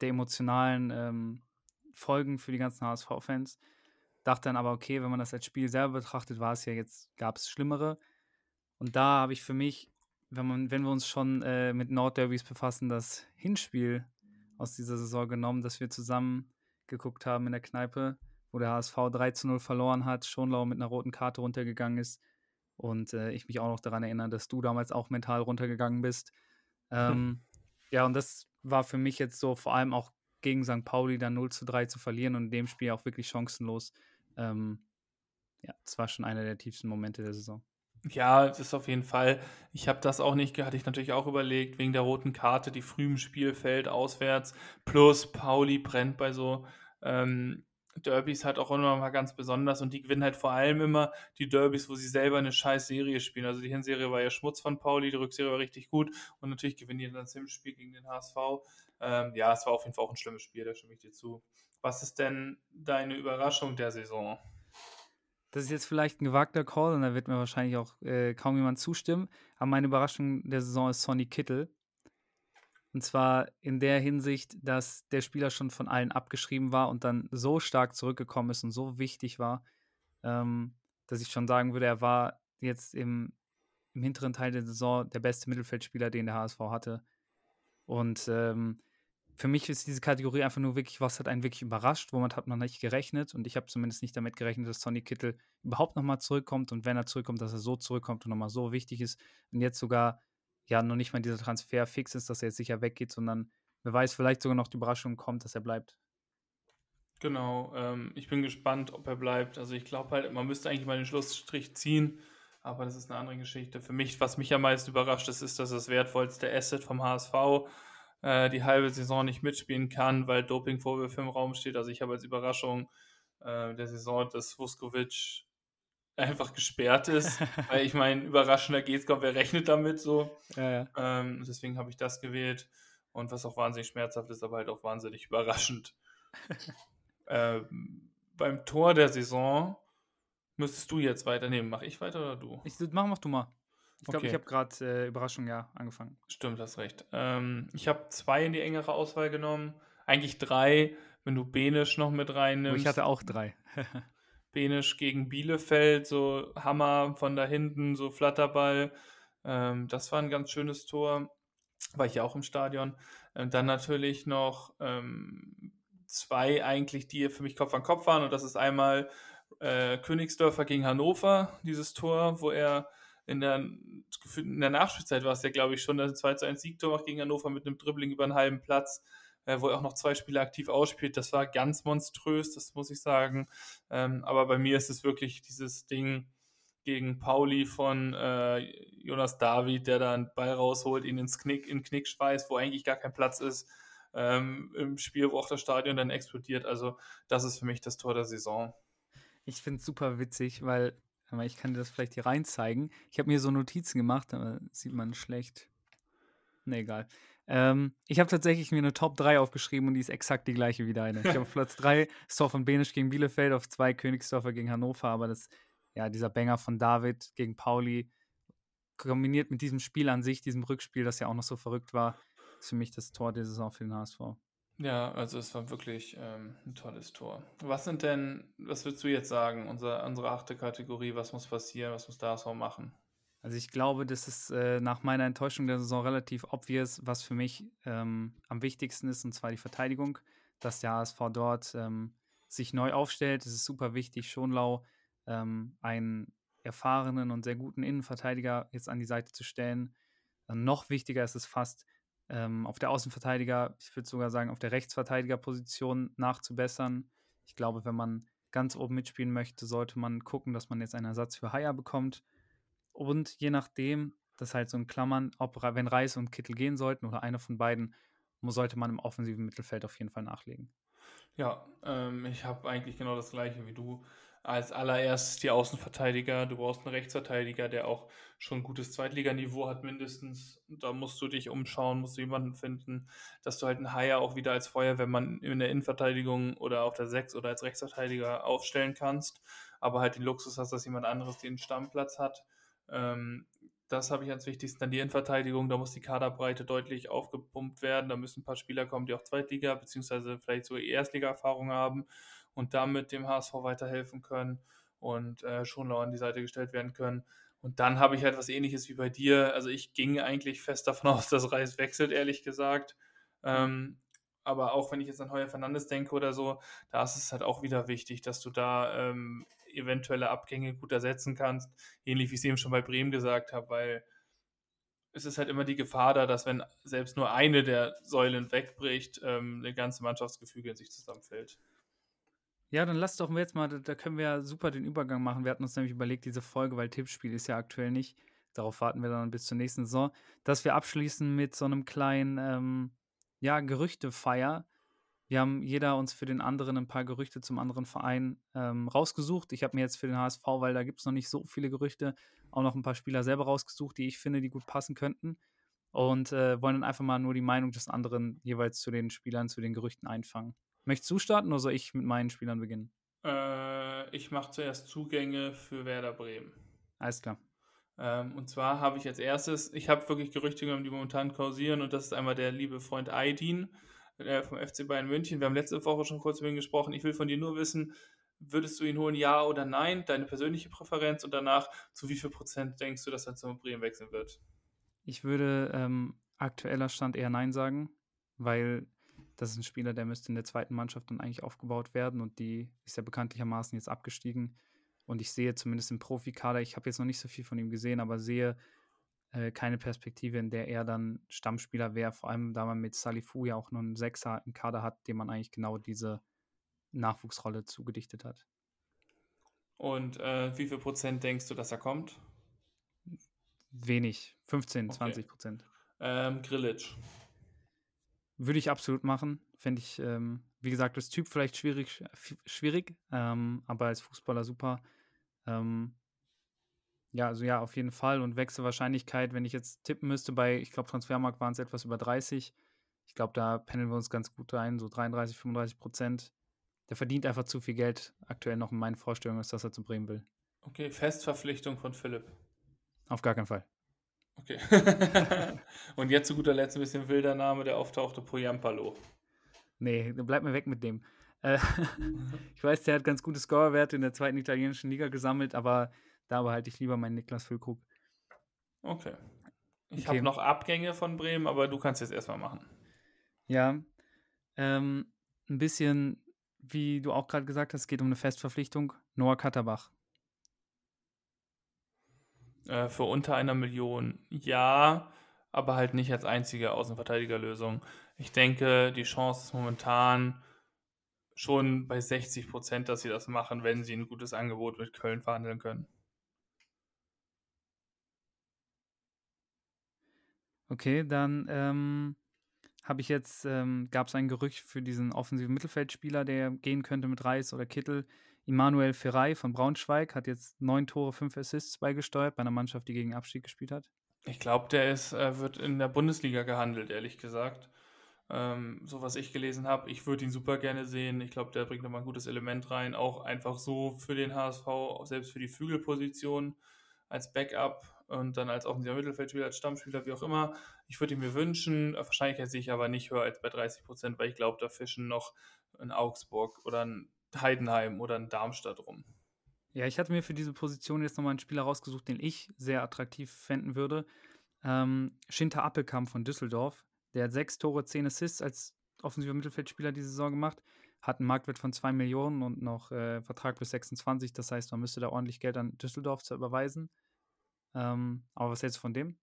der emotionalen ähm, Folgen für die ganzen HSV-Fans. Dachte dann aber, okay, wenn man das als Spiel selber betrachtet, war es ja jetzt, gab es Schlimmere. Und da habe ich für mich, wenn, man, wenn wir uns schon äh, mit Nordderbys befassen, das Hinspiel aus dieser Saison genommen, dass wir zusammen geguckt haben in der Kneipe, wo der HSV 3 0 verloren hat, Schonlau mit einer roten Karte runtergegangen ist und äh, ich mich auch noch daran erinnere, dass du damals auch mental runtergegangen bist. Ähm, ja, und das war für mich jetzt so, vor allem auch gegen St. Pauli dann 0 zu 3 zu verlieren und in dem Spiel auch wirklich chancenlos. Ähm, ja, das war schon einer der tiefsten Momente der Saison. Ja, das ist auf jeden Fall. Ich habe das auch nicht, hatte ich natürlich auch überlegt, wegen der roten Karte, die früh im Spiel fällt, auswärts, plus Pauli brennt bei so ähm, Derbys halt auch immer mal ganz besonders und die gewinnen halt vor allem immer die Derbys, wo sie selber eine scheiß Serie spielen. Also die Hinserie war ja Schmutz von Pauli, die Rückserie war richtig gut und natürlich gewinnen die dann das Hinspiel gegen den HSV. Ähm, ja, es war auf jeden Fall auch ein schlimmes Spiel, da stimme ich dir zu. Was ist denn deine Überraschung der Saison? Das ist jetzt vielleicht ein gewagter Call und da wird mir wahrscheinlich auch äh, kaum jemand zustimmen. Aber meine Überraschung der Saison ist Sonny Kittel. Und zwar in der Hinsicht, dass der Spieler schon von allen abgeschrieben war und dann so stark zurückgekommen ist und so wichtig war, ähm, dass ich schon sagen würde, er war jetzt im, im hinteren Teil der Saison der beste Mittelfeldspieler, den der HSV hatte. Und ähm, für mich ist diese Kategorie einfach nur wirklich, was hat einen wirklich überrascht, womit hat man nicht gerechnet. Und ich habe zumindest nicht damit gerechnet, dass Sonny Kittel überhaupt nochmal zurückkommt und wenn er zurückkommt, dass er so zurückkommt und nochmal so wichtig ist. Und jetzt sogar ja noch nicht mal dieser Transfer fix ist, dass er jetzt sicher weggeht, sondern wer weiß, vielleicht sogar noch die Überraschung kommt, dass er bleibt. Genau, ähm, ich bin gespannt, ob er bleibt. Also ich glaube halt, man müsste eigentlich mal den Schlussstrich ziehen, aber das ist eine andere Geschichte. Für mich, was mich am meisten überrascht ist, ist, dass das wertvollste Asset vom HSV äh, die halbe Saison nicht mitspielen kann, weil Dopingvorwürfe im Raum steht. Also ich habe als Überraschung äh, der Saison, dass Vuskovic einfach gesperrt ist. weil ich meine, überraschender geht's, glaube wer rechnet damit so. Ja, ja. Ähm, deswegen habe ich das gewählt. Und was auch wahnsinnig schmerzhaft ist, aber halt auch wahnsinnig überraschend. ähm, beim Tor der Saison müsstest du jetzt weiternehmen. Mach ich weiter oder du? Ich, mach, mach du mal. Ich glaube, okay. ich habe gerade äh, Überraschung ja angefangen. Stimmt, hast recht. Ähm, ich habe zwei in die engere Auswahl genommen. Eigentlich drei, wenn du Benisch noch mit reinnimmst. Oh, ich hatte auch drei. Benisch gegen Bielefeld, so Hammer von da hinten, so Flatterball. Ähm, das war ein ganz schönes Tor. War ich ja auch im Stadion. Ähm, dann natürlich noch ähm, zwei eigentlich, die für mich Kopf an Kopf waren. Und das ist einmal äh, Königsdörfer gegen Hannover, dieses Tor, wo er in der, in der Nachspielzeit war es ja, glaube ich, schon der 2 zu 1 Siegtor macht gegen Hannover mit einem Dribbling über einen halben Platz äh, wo er auch noch zwei Spieler aktiv ausspielt. Das war ganz monströs, das muss ich sagen. Ähm, aber bei mir ist es wirklich dieses Ding gegen Pauli von äh, Jonas David, der da einen Ball rausholt, ihn ins Knick, in Knick schweißt, wo eigentlich gar kein Platz ist. Ähm, Im Spiel, wo auch das Stadion dann explodiert. Also, das ist für mich das Tor der Saison. Ich finde es super witzig, weil ich kann dir das vielleicht hier rein zeigen. Ich habe mir so Notizen gemacht, aber sieht man schlecht. Ne, egal. Ähm, ich habe tatsächlich mir eine Top 3 aufgeschrieben und die ist exakt die gleiche wie deine. Ich habe auf Platz 3 Storf von Benisch gegen Bielefeld, auf 2 Königsdorfer gegen Hannover, aber das, ja, dieser Banger von David gegen Pauli, kombiniert mit diesem Spiel an sich, diesem Rückspiel, das ja auch noch so verrückt war, ist für mich das Tor der Saison für den HSV. Ja, also es war wirklich ähm, ein tolles Tor. Was sind denn, was würdest du jetzt sagen, unser, unsere achte Kategorie, was muss passieren, was muss der HSV machen? Also ich glaube, das ist äh, nach meiner Enttäuschung der Saison relativ obvious, was für mich ähm, am wichtigsten ist, und zwar die Verteidigung, dass der HSV dort ähm, sich neu aufstellt. Es ist super wichtig, Schonlau ähm, einen erfahrenen und sehr guten Innenverteidiger jetzt an die Seite zu stellen. Dann noch wichtiger ist es fast, ähm, auf der Außenverteidiger, ich würde sogar sagen, auf der Rechtsverteidigerposition nachzubessern. Ich glaube, wenn man ganz oben mitspielen möchte, sollte man gucken, dass man jetzt einen Ersatz für Haier bekommt und je nachdem, das halt so in Klammern, ob wenn Reis und Kittel gehen sollten oder einer von beiden, sollte man im offensiven Mittelfeld auf jeden Fall nachlegen. Ja, ähm, ich habe eigentlich genau das gleiche wie du. Als allererstes die Außenverteidiger. Du brauchst einen Rechtsverteidiger, der auch schon gutes Zweitliganiveau hat, mindestens. Da musst du dich umschauen, musst du jemanden finden, dass du halt einen Haier auch wieder als Feuerwehrmann in der Innenverteidigung oder auf der Sechs oder als Rechtsverteidiger aufstellen kannst. Aber halt den Luxus hast, dass jemand anderes den Stammplatz hat. Ähm, das habe ich als wichtigsten. Dann die Innenverteidigung, da muss die Kaderbreite deutlich aufgepumpt werden. Da müssen ein paar Spieler kommen, die auch Zweitliga- bzw. vielleicht sogar Erstliga-Erfahrung haben und damit dem HSV weiterhelfen können und äh, schon an die Seite gestellt werden können. Und dann habe ich halt was ähnliches wie bei dir. Also ich ging eigentlich fest davon aus, dass Reis wechselt, ehrlich gesagt. Ähm, aber auch wenn ich jetzt an Heuer Fernandes denke oder so, da ist es halt auch wieder wichtig, dass du da ähm, eventuelle Abgänge gut ersetzen kannst. Ähnlich wie ich es eben schon bei Bremen gesagt habe, weil es ist halt immer die Gefahr da, dass wenn selbst nur eine der Säulen wegbricht, ähm, eine ganze Mannschaftsgefüge in sich zusammenfällt. Ja, dann lass doch jetzt mal, da können wir ja super den Übergang machen. Wir hatten uns nämlich überlegt, diese Folge, weil Tippspiel ist ja aktuell nicht, darauf warten wir dann bis zur nächsten Saison, dass wir abschließen mit so einem kleinen, ähm, ja, Gerüchtefeier wir haben jeder uns für den anderen ein paar Gerüchte zum anderen Verein ähm, rausgesucht. Ich habe mir jetzt für den HSV, weil da gibt es noch nicht so viele Gerüchte, auch noch ein paar Spieler selber rausgesucht, die ich finde, die gut passen könnten. Und äh, wollen dann einfach mal nur die Meinung des anderen jeweils zu den Spielern, zu den Gerüchten einfangen. Möchtest du starten oder soll ich mit meinen Spielern beginnen? Äh, ich mache zuerst Zugänge für Werder Bremen. Alles klar. Ähm, und zwar habe ich als erstes, ich habe wirklich Gerüchte genommen, die momentan kursieren, und das ist einmal der liebe Freund Aydin äh, vom FC Bayern München. Wir haben letzte Woche schon kurz über ihn gesprochen. Ich will von dir nur wissen, würdest du ihn holen, ja oder nein? Deine persönliche Präferenz und danach, zu wie viel Prozent denkst du, dass er zum Bremen wechseln wird? Ich würde ähm, aktueller Stand eher nein sagen, weil Das ist ein Spieler, der müsste in der zweiten Mannschaft dann eigentlich aufgebaut werden und die ist ja bekanntlichermaßen jetzt abgestiegen. Und ich sehe zumindest im Profikader, ich habe jetzt noch nicht so viel von ihm gesehen, aber sehe äh, keine Perspektive, in der er dann Stammspieler wäre, vor allem da man mit Salifu ja auch noch einen Sechser im Kader hat, dem man eigentlich genau diese Nachwuchsrolle zugedichtet hat. Und äh, wie viel Prozent denkst du, dass er kommt? Wenig, 15, okay. 20 Prozent. Ähm, Grillitsch. Würde ich absolut machen. Fände ich, ähm, wie gesagt, als Typ vielleicht schwierig, schwierig ähm, aber als Fußballer super. Ähm, ja, also ja, auf jeden Fall. Und Wechselwahrscheinlichkeit, wenn ich jetzt tippen müsste, bei, ich glaube, Transfermarkt waren es etwas über 30. Ich glaube, da pendeln wir uns ganz gut ein, so 33, 35 Prozent. Der verdient einfach zu viel Geld aktuell noch in meinen Vorstellungen, als dass er zu Bremen will. Okay, Festverpflichtung von Philipp. Auf gar keinen Fall. Okay. Und jetzt zu guter Letzt ein bisschen wilder Name, der auftauchte, Poyampalo. Nee, bleib mir weg mit dem. Äh, ich weiß, der hat ganz gute Scorerwerte in der zweiten italienischen Liga gesammelt, aber da behalte ich lieber meinen Niklas Füllkrug. Okay. Ich okay. habe noch Abgänge von Bremen, aber du kannst jetzt erstmal machen. Ja. Ähm, ein bisschen, wie du auch gerade gesagt hast, geht um eine Festverpflichtung. Noah Katterbach. Äh, für unter einer Million ja, aber halt nicht als einzige Außenverteidigerlösung. Ich denke, die Chance ist momentan schon bei 60 Prozent, dass sie das machen, wenn sie ein gutes Angebot mit Köln verhandeln können. Okay, dann ähm, habe ich jetzt, ähm, gab es ein Gerücht für diesen offensiven Mittelfeldspieler, der gehen könnte mit Reis oder Kittel. Immanuel Ferrei von Braunschweig hat jetzt neun Tore, fünf Assists beigesteuert bei einer Mannschaft, die gegen Abstieg gespielt hat. Ich glaube, der ist, äh, wird in der Bundesliga gehandelt, ehrlich gesagt. Ähm, so was ich gelesen habe. Ich würde ihn super gerne sehen. Ich glaube, der bringt nochmal ein gutes Element rein. Auch einfach so für den HSV, selbst für die Flügelposition als Backup und dann als offensiver Mittelfeldspieler, als Stammspieler, wie auch immer. Ich würde ihn mir wünschen. Wahrscheinlich sehe ich aber nicht höher als bei 30 Prozent, weil ich glaube, da fischen noch in Augsburg oder ein Heidenheim oder in Darmstadt rum. Ja, ich hatte mir für diese Position jetzt nochmal einen Spieler rausgesucht, den ich sehr attraktiv fänden würde. Ähm, Schinter Appelkamp von Düsseldorf. Der hat sechs Tore, zehn Assists als offensiver Mittelfeldspieler diese Saison gemacht. Hat einen Marktwert von zwei Millionen und noch äh, Vertrag bis 26. Das heißt, man müsste da ordentlich Geld an Düsseldorf zu überweisen. Ähm, aber was hältst du von dem?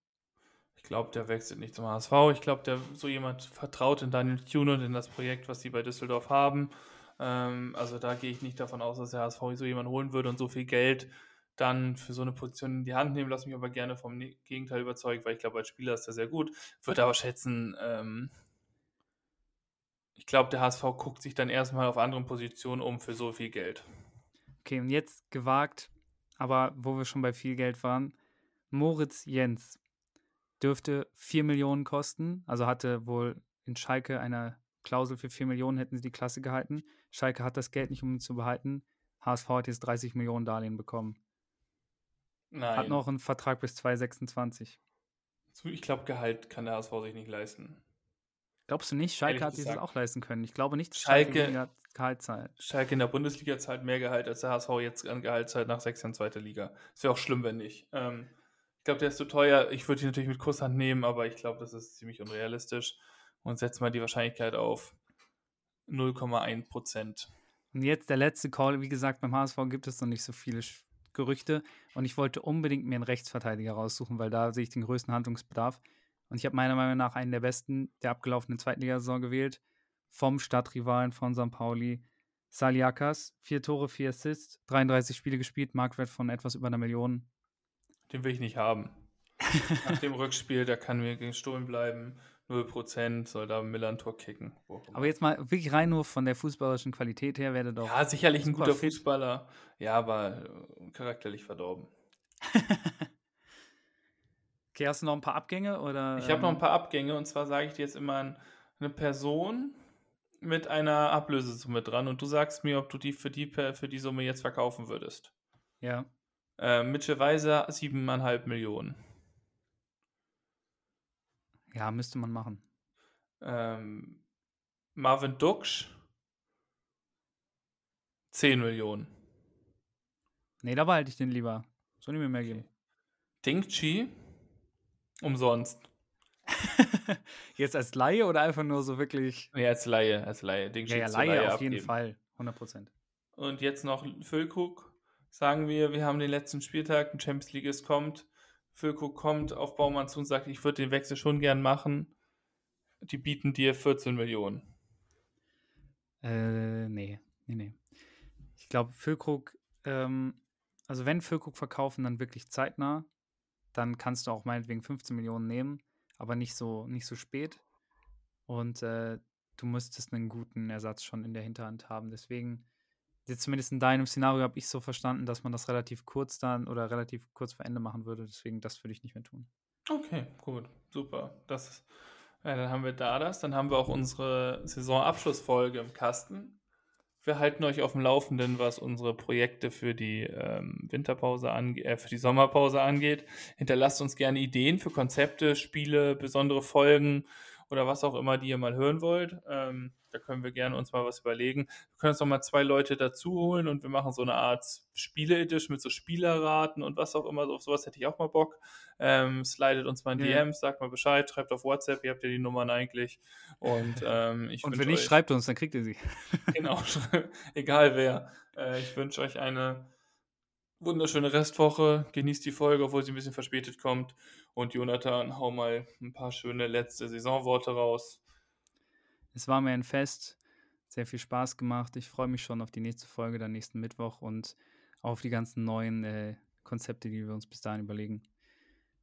Ich glaube, der wechselt nicht zum HSV. Ich glaube, der so jemand vertraut in Daniel Thune und in das Projekt, was sie bei Düsseldorf haben. Ähm, also da gehe ich nicht davon aus, dass der HSV so jemand holen würde und so viel Geld dann für so eine Position in die Hand nehmen. Lass mich aber gerne vom ne-, Gegenteil überzeugen, weil ich glaube, als Spieler ist er sehr gut. Würde aber schätzen, ähm, ich glaube, der HSV guckt sich dann erstmal auf anderen Positionen um für so viel Geld. Okay, und jetzt gewagt, aber wo wir schon bei viel Geld waren, Moritz Jens dürfte 4 Millionen kosten, also hatte wohl in Schalke eine Klausel für 4 Millionen, hätten sie die Klasse gehalten. Schalke hat das Geld nicht, um ihn zu behalten. HSV hat jetzt 30 Millionen Darlehen bekommen. Nein. Hat noch einen Vertrag bis 2026. Ich glaube, Gehalt kann der HSV sich nicht leisten. Glaubst du nicht? Schalke hat sich das auch leisten können. Ich glaube nicht, dass Schalke, Schalke Gehalt zahlt. Schalke in der Bundesliga zahlt mehr Gehalt, als der HSV jetzt an Gehalt zahlt nach sechs Jahren zweiter Liga. Es wäre auch schlimm, wenn nicht. Ähm, ich glaube, der ist zu teuer. Ich würde ihn natürlich mit Kusshand nehmen, aber ich glaube, das ist ziemlich unrealistisch. Und setze mal die Wahrscheinlichkeit auf 0,1 Prozent. Und jetzt der letzte Call. Wie gesagt, beim HSV gibt es noch nicht so viele Gerüchte und ich wollte unbedingt mir einen Rechtsverteidiger raussuchen, weil da sehe ich den größten Handlungsbedarf. Und ich habe meiner Meinung nach einen der besten der abgelaufenen Zweitligasaison gewählt, vom Stadtrivalen von St. Pauli, Saliakas. Vier Tore, vier Assists, 33 Spiele gespielt, Marktwert von etwas über einer Million. Den will ich nicht haben. Nach dem Rückspiel, da kann mir gestohlen bleiben. 0% soll da Miller ein Tor kicken. Aber jetzt mal wirklich rein nur von der fußballerischen Qualität her wäre doch. Ja, sicherlich ein guter fit. Fußballer. Ja, aber äh, charakterlich verdorben. okay, hast du noch ein paar Abgänge? Oder, ich habe noch ein ähm, paar Abgänge und zwar sage ich dir jetzt immer eine Person mit einer Ablösesumme dran und du sagst mir, ob du die für die, für die Summe jetzt verkaufen würdest. Ja. Äh, Mitchell Weiser 7,5 Millionen. Ja, müsste man machen. Ähm, Marvin Duksch 10 Millionen. Nee, da behalte ich den lieber. Soll ich mir mehr geben? Ding Chi umsonst. Jetzt als Laie oder einfach nur so wirklich? Nee, als Laie, als Laie. Den Ja, ja, du Laie auf abgeben. jeden Fall. 100 Prozent. Und jetzt noch Füllkrug. Sagen wir, wir haben den letzten Spieltag, ein Champions League ist kommt. Füllkrug kommt auf Baumann zu und sagt, ich würde den Wechsel schon gern machen. Die bieten dir 14 Millionen. Äh, nee, nee, nee. Ich glaube, Füllkrug, ähm, also wenn Füllkrug verkaufen, dann wirklich zeitnah. Dann kannst du auch meinetwegen 15 Millionen nehmen, aber nicht so, nicht so spät. Und äh, du müsstest einen guten Ersatz schon in der Hinterhand haben. Deswegen, jetzt zumindest in deinem Szenario habe ich so verstanden, dass man das relativ kurz dann oder relativ kurz vor Ende machen würde. Deswegen, das würde ich nicht mehr tun. Okay, gut, super. Das, ja, dann haben wir da das. Dann haben wir auch unsere Saisonabschlussfolge im Kasten. Wir halten euch auf dem Laufenden, was unsere Projekte für die ähm, Winterpause angeht, äh, für die Sommerpause angeht. Hinterlasst uns gerne Ideen für Konzepte, Spiele, besondere Folgen oder was auch immer, die ihr mal hören wollt. Ähm, da können wir gerne uns mal was überlegen. Wir können uns noch mal zwei Leute dazu holen und wir machen so eine Art Spiele-Edition mit so Spielerraten und was auch immer. Auf sowas hätte ich auch mal Bock. Ähm, slidet uns mal in Ja. DMs, sagt mal Bescheid, schreibt auf WhatsApp, ihr habt ja die Nummern eigentlich. Und ähm, ich Und wenn nicht, euch- schreibt uns, dann kriegt ihr sie. Genau, egal wer. Äh, ich wünsche euch eine wunderschöne Restwoche. Genießt die Folge, obwohl sie ein bisschen verspätet kommt. Und Jonathan, hau mal ein paar schöne letzte Saisonworte raus. Es war mir ein Fest, sehr viel Spaß gemacht. Ich freue mich schon auf die nächste Folge, dann nächsten Mittwoch und auf die ganzen neuen äh, Konzepte, die wir uns bis dahin überlegen.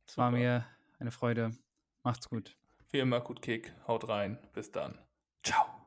Es war mir eine Freude. Macht's gut. Wie immer, gut Kick. Haut rein. Bis dann. Ciao.